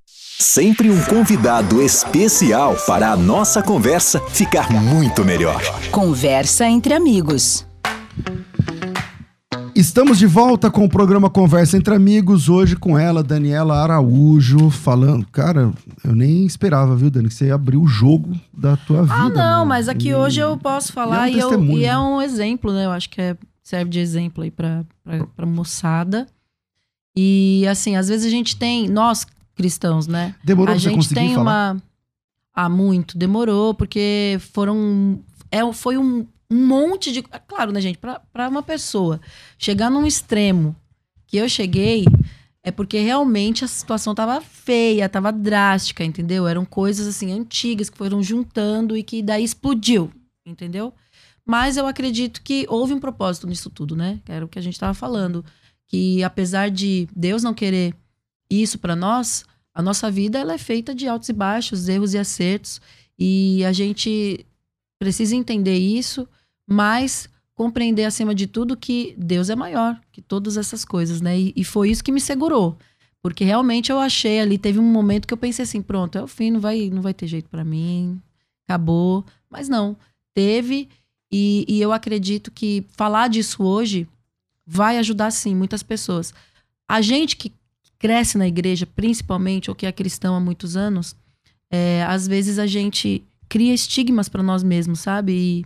Sempre um convidado especial para a nossa conversa ficar muito melhor. Conversa entre amigos. Estamos de volta com o programa Conversa entre Amigos, hoje com ela, Daniela Araújo, falando. Cara, eu nem esperava, viu, Dani, que você abriu o jogo da tua vida. Ah, não, né? mas aqui E- hoje eu posso falar e e, é um eu- testemunho, e é né? um exemplo, né? Eu acho que é- serve de exemplo aí pra, pra, pra moçada. E assim, às vezes a gente tem, nós cristãos, né? Demorou a gente conseguir tem falar? uma. Ah, muito. Demorou, porque foram. É, foi um, um monte de. é Claro, né, gente? Pra uma pessoa chegar num extremo que eu cheguei, é porque realmente a situação tava feia, tava drástica, entendeu? Eram coisas assim antigas que foram juntando e que daí explodiu, entendeu? Mas eu acredito que houve um propósito nisso tudo, né? Que era o que a gente tava falando. Que apesar de Deus não querer isso pra nós, a nossa vida ela é feita de altos e baixos, erros e acertos, e a gente precisa entender isso, mas compreender acima de tudo que Deus é maior que todas essas coisas, né? E, e foi isso que me segurou, porque realmente eu achei ali, teve um momento que eu pensei assim, pronto, é o fim, não vai, não vai ter jeito pra mim, acabou, mas não, teve e, e eu acredito que falar disso hoje vai ajudar sim muitas pessoas. A gente que cresce na igreja, principalmente, ou que é cristão há muitos anos, é, às vezes a gente cria estigmas para nós mesmos, sabe? E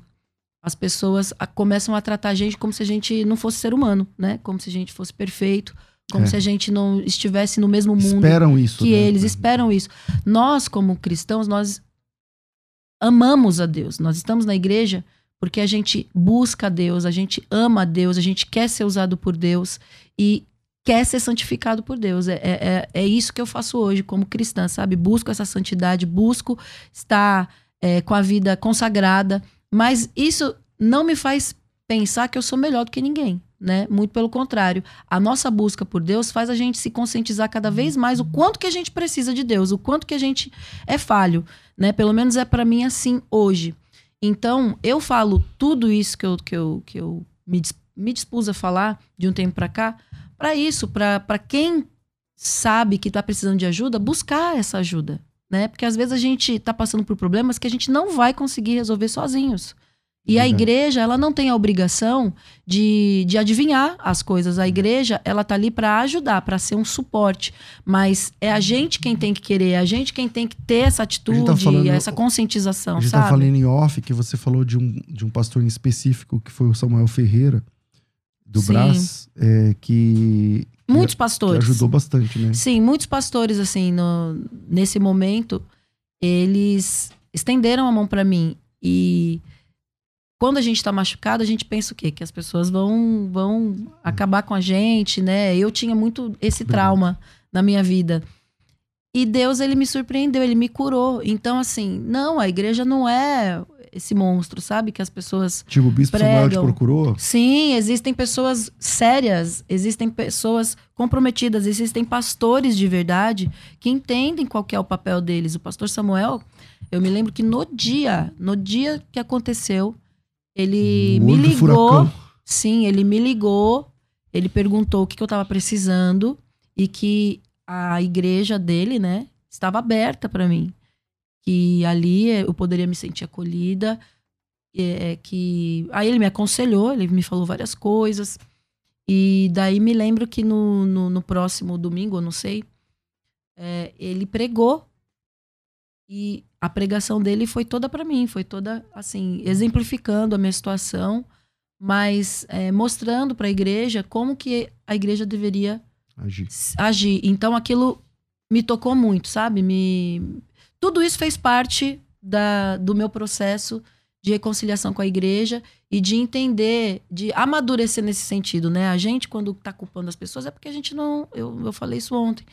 as pessoas a- começam a tratar a gente como se a gente não fosse ser humano, né? Como se a gente fosse perfeito, como É. se a gente não estivesse no mesmo mundo Esperam isso. que né? eles esperam isso. Nós, como cristãos, nós amamos a Deus. Nós estamos na igreja porque a gente busca a Deus, a gente ama a Deus, a gente quer ser usado por Deus e quer ser santificado por Deus. É, é, é- é isso que eu faço hoje como cristã, sabe? Busco essa santidade, busco estar é, com a vida consagrada, mas isso não me faz pensar que eu sou melhor do que ninguém. Né? Muito pelo contrário. A nossa busca por Deus faz a gente se conscientizar cada vez mais o quanto que a gente precisa de Deus, o quanto que a gente é falho, né? Pelo menos é para mim assim hoje. Então, eu falo tudo isso que eu, que eu, que eu me, me dispus a falar de um tempo para cá, para isso, para quem sabe que tá precisando de ajuda, buscar essa ajuda, né? Porque às vezes a gente tá passando por problemas que a gente não vai conseguir resolver sozinhos. E a igreja, ela não tem a obrigação de, de adivinhar as coisas. A igreja, ela tá ali para ajudar, para ser um suporte. Mas é a gente quem tem que querer, é a gente quem tem que ter essa atitude, falando- essa conscientização, A gente sabe? tá falando em off que você falou de um, de um pastor em específico, que foi o Samuel Ferreira, do Sim. Brás, é, que, que- Muitos que pastores. ajudou bastante, né? Sim, muitos pastores, assim, no- nesse momento, eles estenderam a mão pra mim. E quando a gente tá machucado, a gente pensa o quê? Que as pessoas vão, vão acabar com a gente, né? Eu tinha muito esse trauma na minha vida. E Deus, ele me surpreendeu, ele me curou. Então, assim, não, a igreja não é esse monstro, sabe? Que as pessoas Tipo, o Bispo Samuel te Pregam. procurou? Sim, existem pessoas sérias, existem pessoas comprometidas, existem pastores de verdade que entendem qual é o papel deles. O pastor Samuel, eu me lembro que no dia, no dia que aconteceu, ele me ligou. furacão. Sim, ele me ligou, ele perguntou o que, que eu estava precisando e que a igreja dele, né, estava aberta para mim. Que ali eu poderia me sentir acolhida, é, que aí ele me aconselhou, ele me falou várias coisas. E daí me lembro que no, no, no próximo domingo, eu não sei, é, ele pregou. E a pregação dele foi toda para mim, foi toda assim, exemplificando a minha situação, mas é, mostrando para a igreja como que a igreja deveria Agir. agir. Então aquilo me tocou muito, sabe? Me tudo isso fez parte da, do meu processo de reconciliação com a igreja e de entender, de amadurecer nesse sentido, né? A gente, quando tá culpando as pessoas, é porque a gente não. Eu, eu falei isso ontem.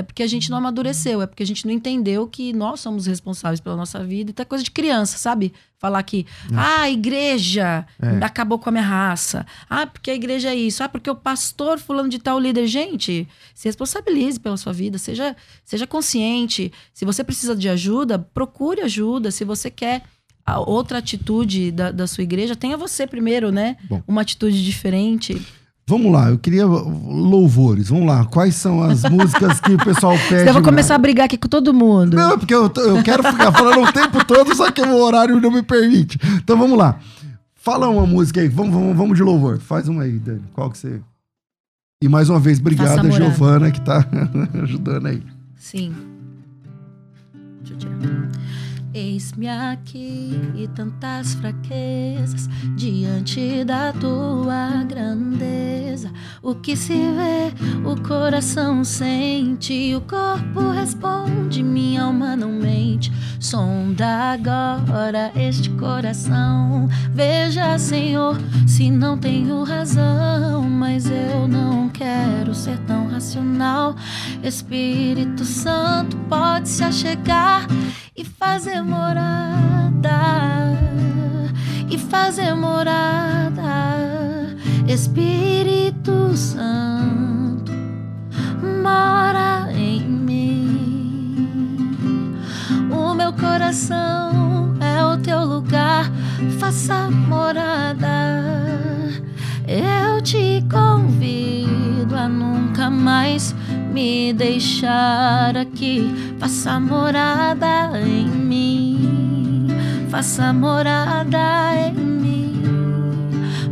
É porque a gente não amadureceu, é porque a gente não entendeu que nós somos responsáveis pela nossa vida. E tá coisa de criança, sabe? Falar que, ah, a igreja É. acabou com a minha raça. Ah, porque a igreja é isso. Ah, porque o pastor fulano de tal líder. Gente, se responsabilize pela sua vida, seja, seja consciente. Se você precisa de ajuda, procure ajuda. Se você quer outra atitude da, da sua igreja, tenha você primeiro, né? Bom. Uma atitude diferente. Vamos lá, eu queria louvores. Vamos lá, quais são as músicas que o pessoal pede? eu vou começar a brigar aqui com todo mundo. Não, porque eu, eu quero ficar falando o tempo todo, só que o horário não me permite. Então vamos lá. Fala uma música aí, vamos, vamos, vamos de louvor. Faz uma aí, Dani. Qual que você. E mais uma vez, morada. Giovana, que tá ajudando aí. Sim. Deixa eu tirar. Eis-me aqui e tantas fraquezas diante da tua grandeza. O que se vê, o coração sente, o corpo responde, minha alma não mente. Sonda agora este coração. Veja, Senhor, se não tenho razão, mas eu não quero ser tão racional. Espírito Santo pode se achegar e fazer morada, e fazer morada. Espírito Santo mora em mim. O meu coração é o teu lugar, faça morada. Eu te convido a nunca mais me deixar aqui. Faça morada em mim. Faça morada em mim.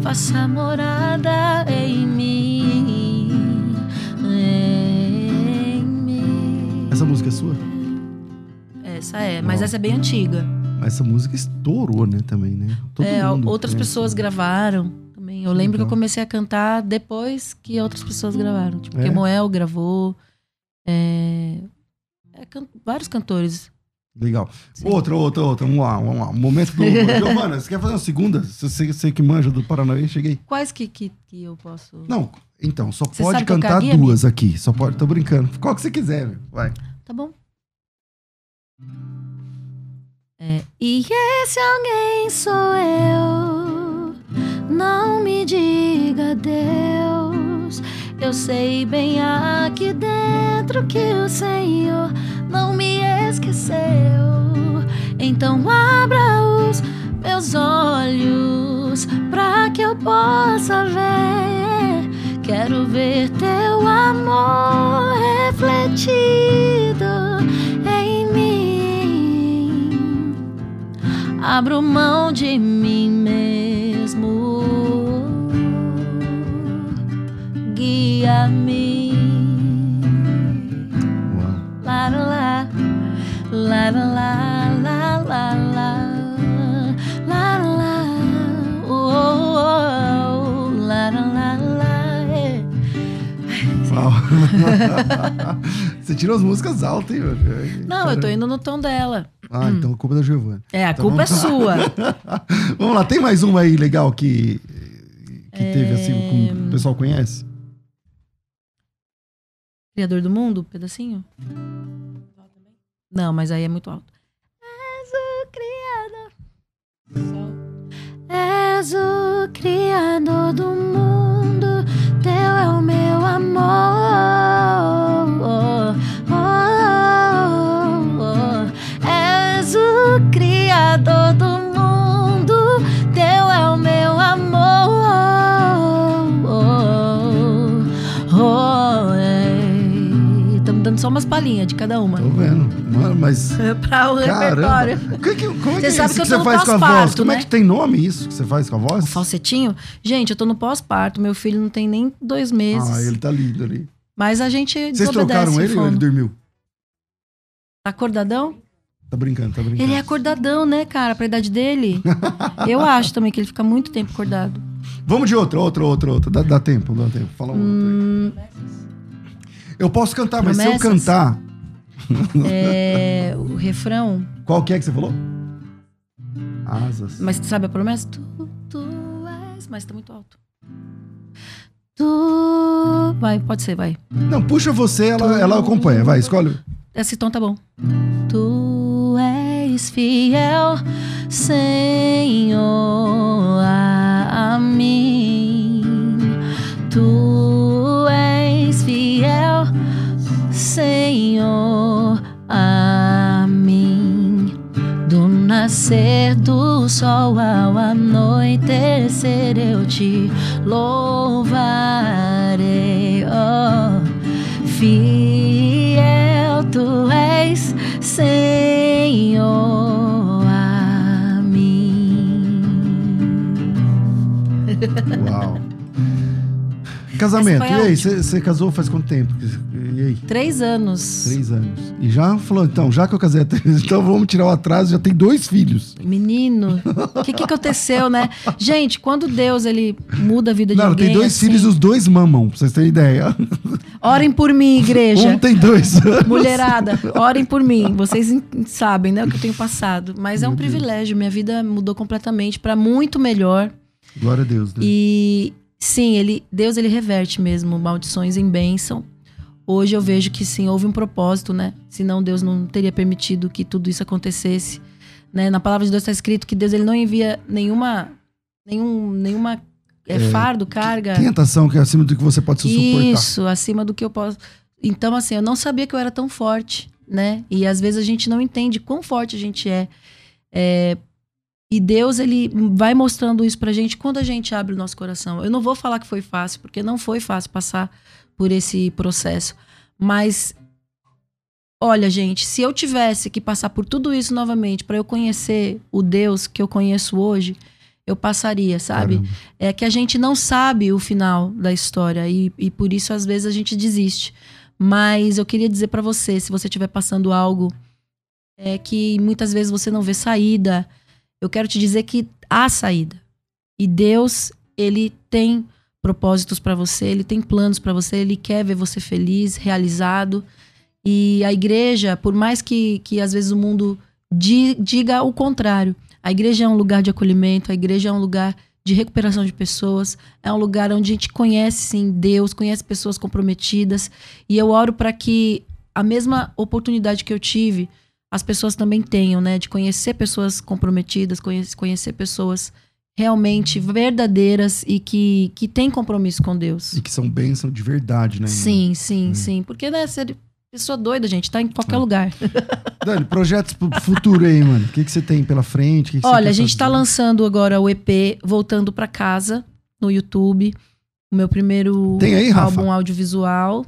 Faça morada em mim. Em mim. Essa música é sua? Essa é, mas essa é bem antiga. Mas essa música estourou, né, também, né? Todo É, outras conhece. pessoas gravaram também. Eu lembro que eu comecei a cantar depois que outras pessoas gravaram. Tipo, É? Kemuel gravou. é, é, can- vários cantores. Legal. Sim. Outra, outra, outra. Vamos lá, vamos lá. Momento do. Giovana, você quer fazer uma segunda? Você, você que manja do Paranauê, cheguei. Quais que, que, que eu posso. Não, então, só Você pode cantar guia, duas aqui. Só pode, tô brincando. Qual que você quiser, meu. Vai. Tá bom. É, e esse alguém sou eu. Não me diga Deus. Eu sei bem aqui dentro que o Senhor não me esqueceu. Então abra os meus olhos para que eu possa ver. Quero ver teu amor refletido em mim. Abro mão de mim mesmo. guia-me. Lá, oh. la lá, lá, la la. Você tirou as músicas altas, hein, velho? Não, eu tô indo no tom dela. Ah, hum. então a culpa é da Giovanna. É, a então culpa vamos... é sua. vamos lá, tem mais uma aí legal que, que é... teve assim, que o pessoal conhece? Criador do mundo, pedacinho? Não, mas aí é muito alto. És o criador. És o criador do mundo, teu é o meu amor. Dando só umas palhinhas de cada uma. Tô vendo. Mano, mas. pra o repertório. Que, que, como é que Você sabe que que você faz com a voz? pós-parto, Como é né? que tem nome isso que você faz com a voz? O falsetinho? Gente, eu tô no pós-parto. Meu filho não tem nem dois meses. Ah, ele tá lindo ali. Mas a gente Vocês desobedece trocaram ele ou ele dormiu? Tá acordadão? Tá brincando, tá brincando. Ele é acordadão, né, cara? Pra idade dele. eu acho também que ele fica muito tempo acordado. Vamos de outra, outra, outra, outra. Dá, dá tempo, dá tempo. Fala uma Hum, outra aí. Eu posso cantar, mas se eu cantar. é, o refrão. Qual que é que você falou? Asas. Mas tu sabe a promessa? Tu, tu és. Mas tá muito alto. Tu. Vai, pode ser, vai. Não, puxa você, ela, ela acompanha. Vai, escolhe. Esse tom tá bom. Tu és fiel, Senhor, a mim. Tu Senhor, a mim. Do nascer do sol ao anoitecer eu te louvarei. Oh, fiel tu és, Senhor, a mim. Casamento. E aí, você casou faz quanto tempo? E aí? Três anos. Três anos. E já falou, então, já que eu casei há três, então vamos tirar o atraso, já tem dois filhos. Menino, o que, que aconteceu, né? Gente, quando Deus ele muda a vida de Não, alguém. tem dois assim, filhos, os dois mamam, pra vocês terem ideia. Orem por mim, igreja. Um tem dois anos. Mulherada, orem por mim. Vocês sabem, né, o que eu tenho passado. Mas é um Meu Deus. privilégio. Minha vida mudou completamente para muito melhor. Glória a Deus, né? E sim, ele, Deus ele reverte mesmo maldições em bênção. Hoje eu vejo que sim, houve um propósito, né? Senão Deus não teria permitido que tudo isso acontecesse. Né? Na palavra de Deus está escrito que Deus ele não envia nenhuma, nenhum, nenhuma é, fardo, carga. Tentação que é acima do que você pode se suportar. Isso, acima do que eu posso. Então, assim, eu não sabia que eu era tão forte, né? E às vezes a gente não entende quão forte a gente é. É, E Deus, ele vai mostrando isso pra gente quando a gente abre o nosso coração. Eu não vou falar que foi fácil, porque não foi fácil passar por esse processo. Mas, olha, gente, se eu tivesse que passar por tudo isso novamente para eu conhecer o Deus que eu conheço hoje, eu passaria, sabe? Caramba. é que a gente não sabe o final da história e, e por isso às vezes a gente desiste. Mas eu queria dizer pra você, se você estiver passando algo é que muitas vezes você não vê saída, eu quero te dizer que há saída. E Deus, ele tem propósitos pra você, ele tem planos pra você, ele quer ver você feliz, realizado. E a igreja, por mais que, que às vezes o mundo di- diga o contrário, a igreja é um lugar de acolhimento, a igreja é um lugar de recuperação de pessoas, é um lugar onde a gente conhece sim Deus, conhece pessoas comprometidas, e eu oro para que a mesma oportunidade que eu tive, as pessoas também tenham, né, de conhecer pessoas comprometidas, conhecer, conhecer pessoas realmente verdadeiras e que, que têm compromisso com Deus. E que são bênção de verdade, né? Sim, sim, sim. Porque, né, ser pessoa doida, gente, tá em qualquer É. lugar. Dani, projetos pro futuro aí, mano. O que, que você tem pela frente? Que que Olha, a gente tá lançando agora o EP Voltando pra Casa no YouTube. O meu primeiro Tem aí, Rafa? álbum audiovisual.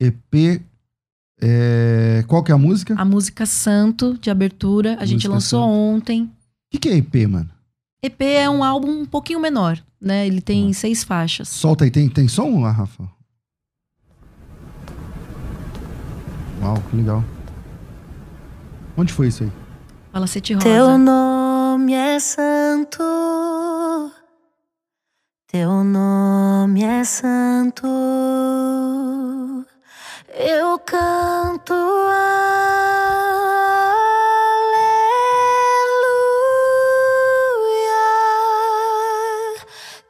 EP. É, Qual que é a música? A música Santo, de abertura. A gente Música lançou Santo. ontem. O que, que é EP, mano? EP é um álbum um pouquinho menor, né? Ele tem Hum. seis faixas. Solta aí, tem, tem som, lá, Rafa? Uau, que legal. Onde foi isso aí? Fala Sete Rosa. Teu nome é santo, teu nome é santo. Eu canto aleluia.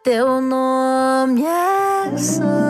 Teu nome é santo,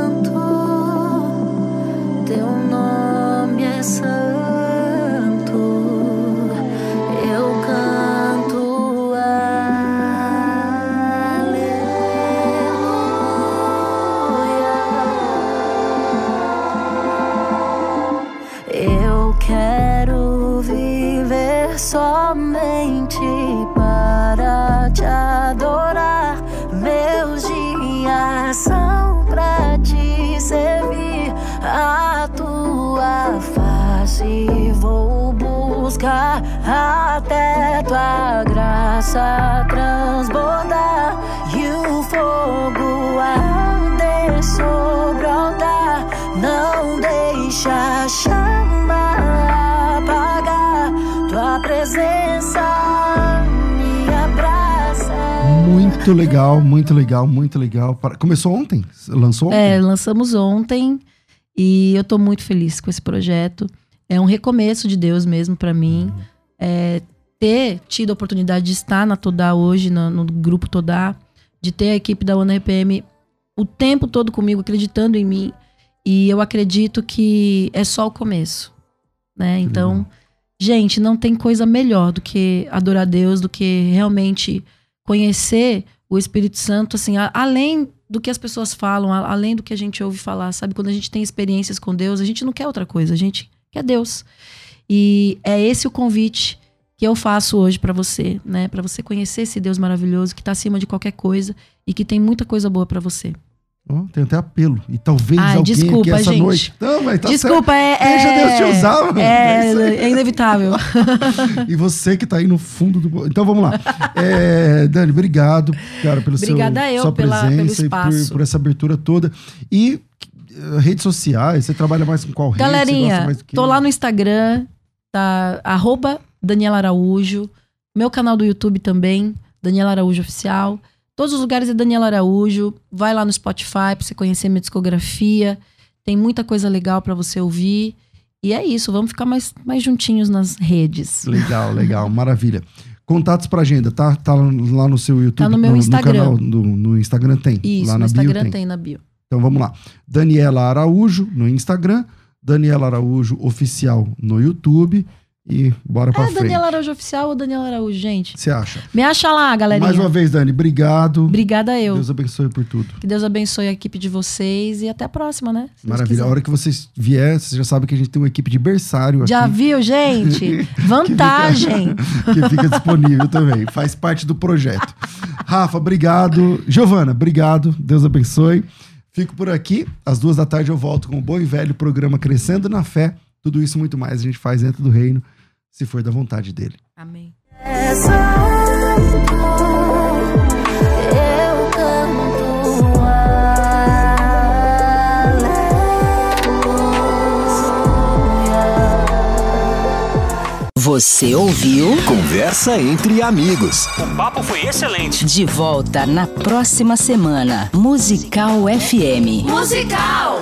graça transbordar e o fogo arder sobre o altar. Não deixa a chama apagar tua presença me abraça. Muito legal, muito legal, muito legal. Para- Começou ontem? Lançou ontem? É, lançamos ontem e eu tô muito feliz com esse projeto. É um recomeço de Deus mesmo pra mim. É, ter tido a oportunidade de estar na Todá hoje, no, no grupo Todá, de ter a equipe da ONU RPM o tempo todo comigo, acreditando em mim. E eu acredito que é só o começo, né? Então, gente, não tem coisa melhor do que adorar a Deus, do que realmente conhecer o Espírito Santo, assim, a- além do que as pessoas falam, a- além do que a gente ouve falar, sabe? Quando a gente tem experiências com Deus, a gente não quer outra coisa, a gente quer Deus. E é esse o convite que eu faço hoje pra você, né? Pra você conhecer esse Deus maravilhoso que tá acima de qualquer coisa e que tem muita coisa boa pra você. Ó, tem até apelo. E talvez Ai, alguém aqui desculpa, essa gente. noite. Não, mas tá Desculpa, é, Deixa é. Deus te usar, mano. É. É, é inevitável. certo. E você que tá aí no fundo do. Então vamos lá. É, Dani, obrigado, cara, pelo seu, Obrigada eu sua pela- presença e por, por essa abertura toda. E eh, redes sociais, você trabalha mais com qual rede? Galerinha, do quê? tô lá no Instagram, tá? Arroba Daniela Araújo. Meu canal do YouTube também, Daniela Araújo Oficial. Todos os lugares é Daniela Araújo. Vai lá no Spotify pra você conhecer minha discografia. Tem muita coisa legal pra você ouvir. E é isso, vamos ficar mais, mais juntinhos nas redes. Legal, legal, maravilha. Contatos pra agenda, tá? Tá lá no seu YouTube. Tá no meu Instagram. canal, no, no Instagram tem. Isso, lá no na Instagram bio tem. tem na bio. Então vamos lá. Daniela Araújo no Instagram, Daniela Araújo Oficial no YouTube e bora pra É frente. Daniela Araújo Oficial ou Daniela Araújo, gente? Você acha? Me acha lá, galerinha. Mais uma vez, Dani, obrigado. Obrigada eu. Deus abençoe por tudo. Que Deus abençoe a equipe de vocês e até a próxima, né? Se Maravilha. A hora que vocês vier, vocês já sabem que a gente tem uma equipe de berçário Já aqui viu, gente? Vantagem. que fica disponível também. Faz parte do projeto. Rafa, obrigado. Giovana, obrigado. Deus abençoe. Fico por aqui. Às duas da tarde eu volto com o bom e velho programa Crescendo na Fé. Tudo isso e muito mais a gente faz dentro do reino, se for da vontade dele. Amém. Eu canto aleluia. Você ouviu? Conversa entre amigos. O papo foi excelente. De volta na próxima semana. Musical FM. Musical!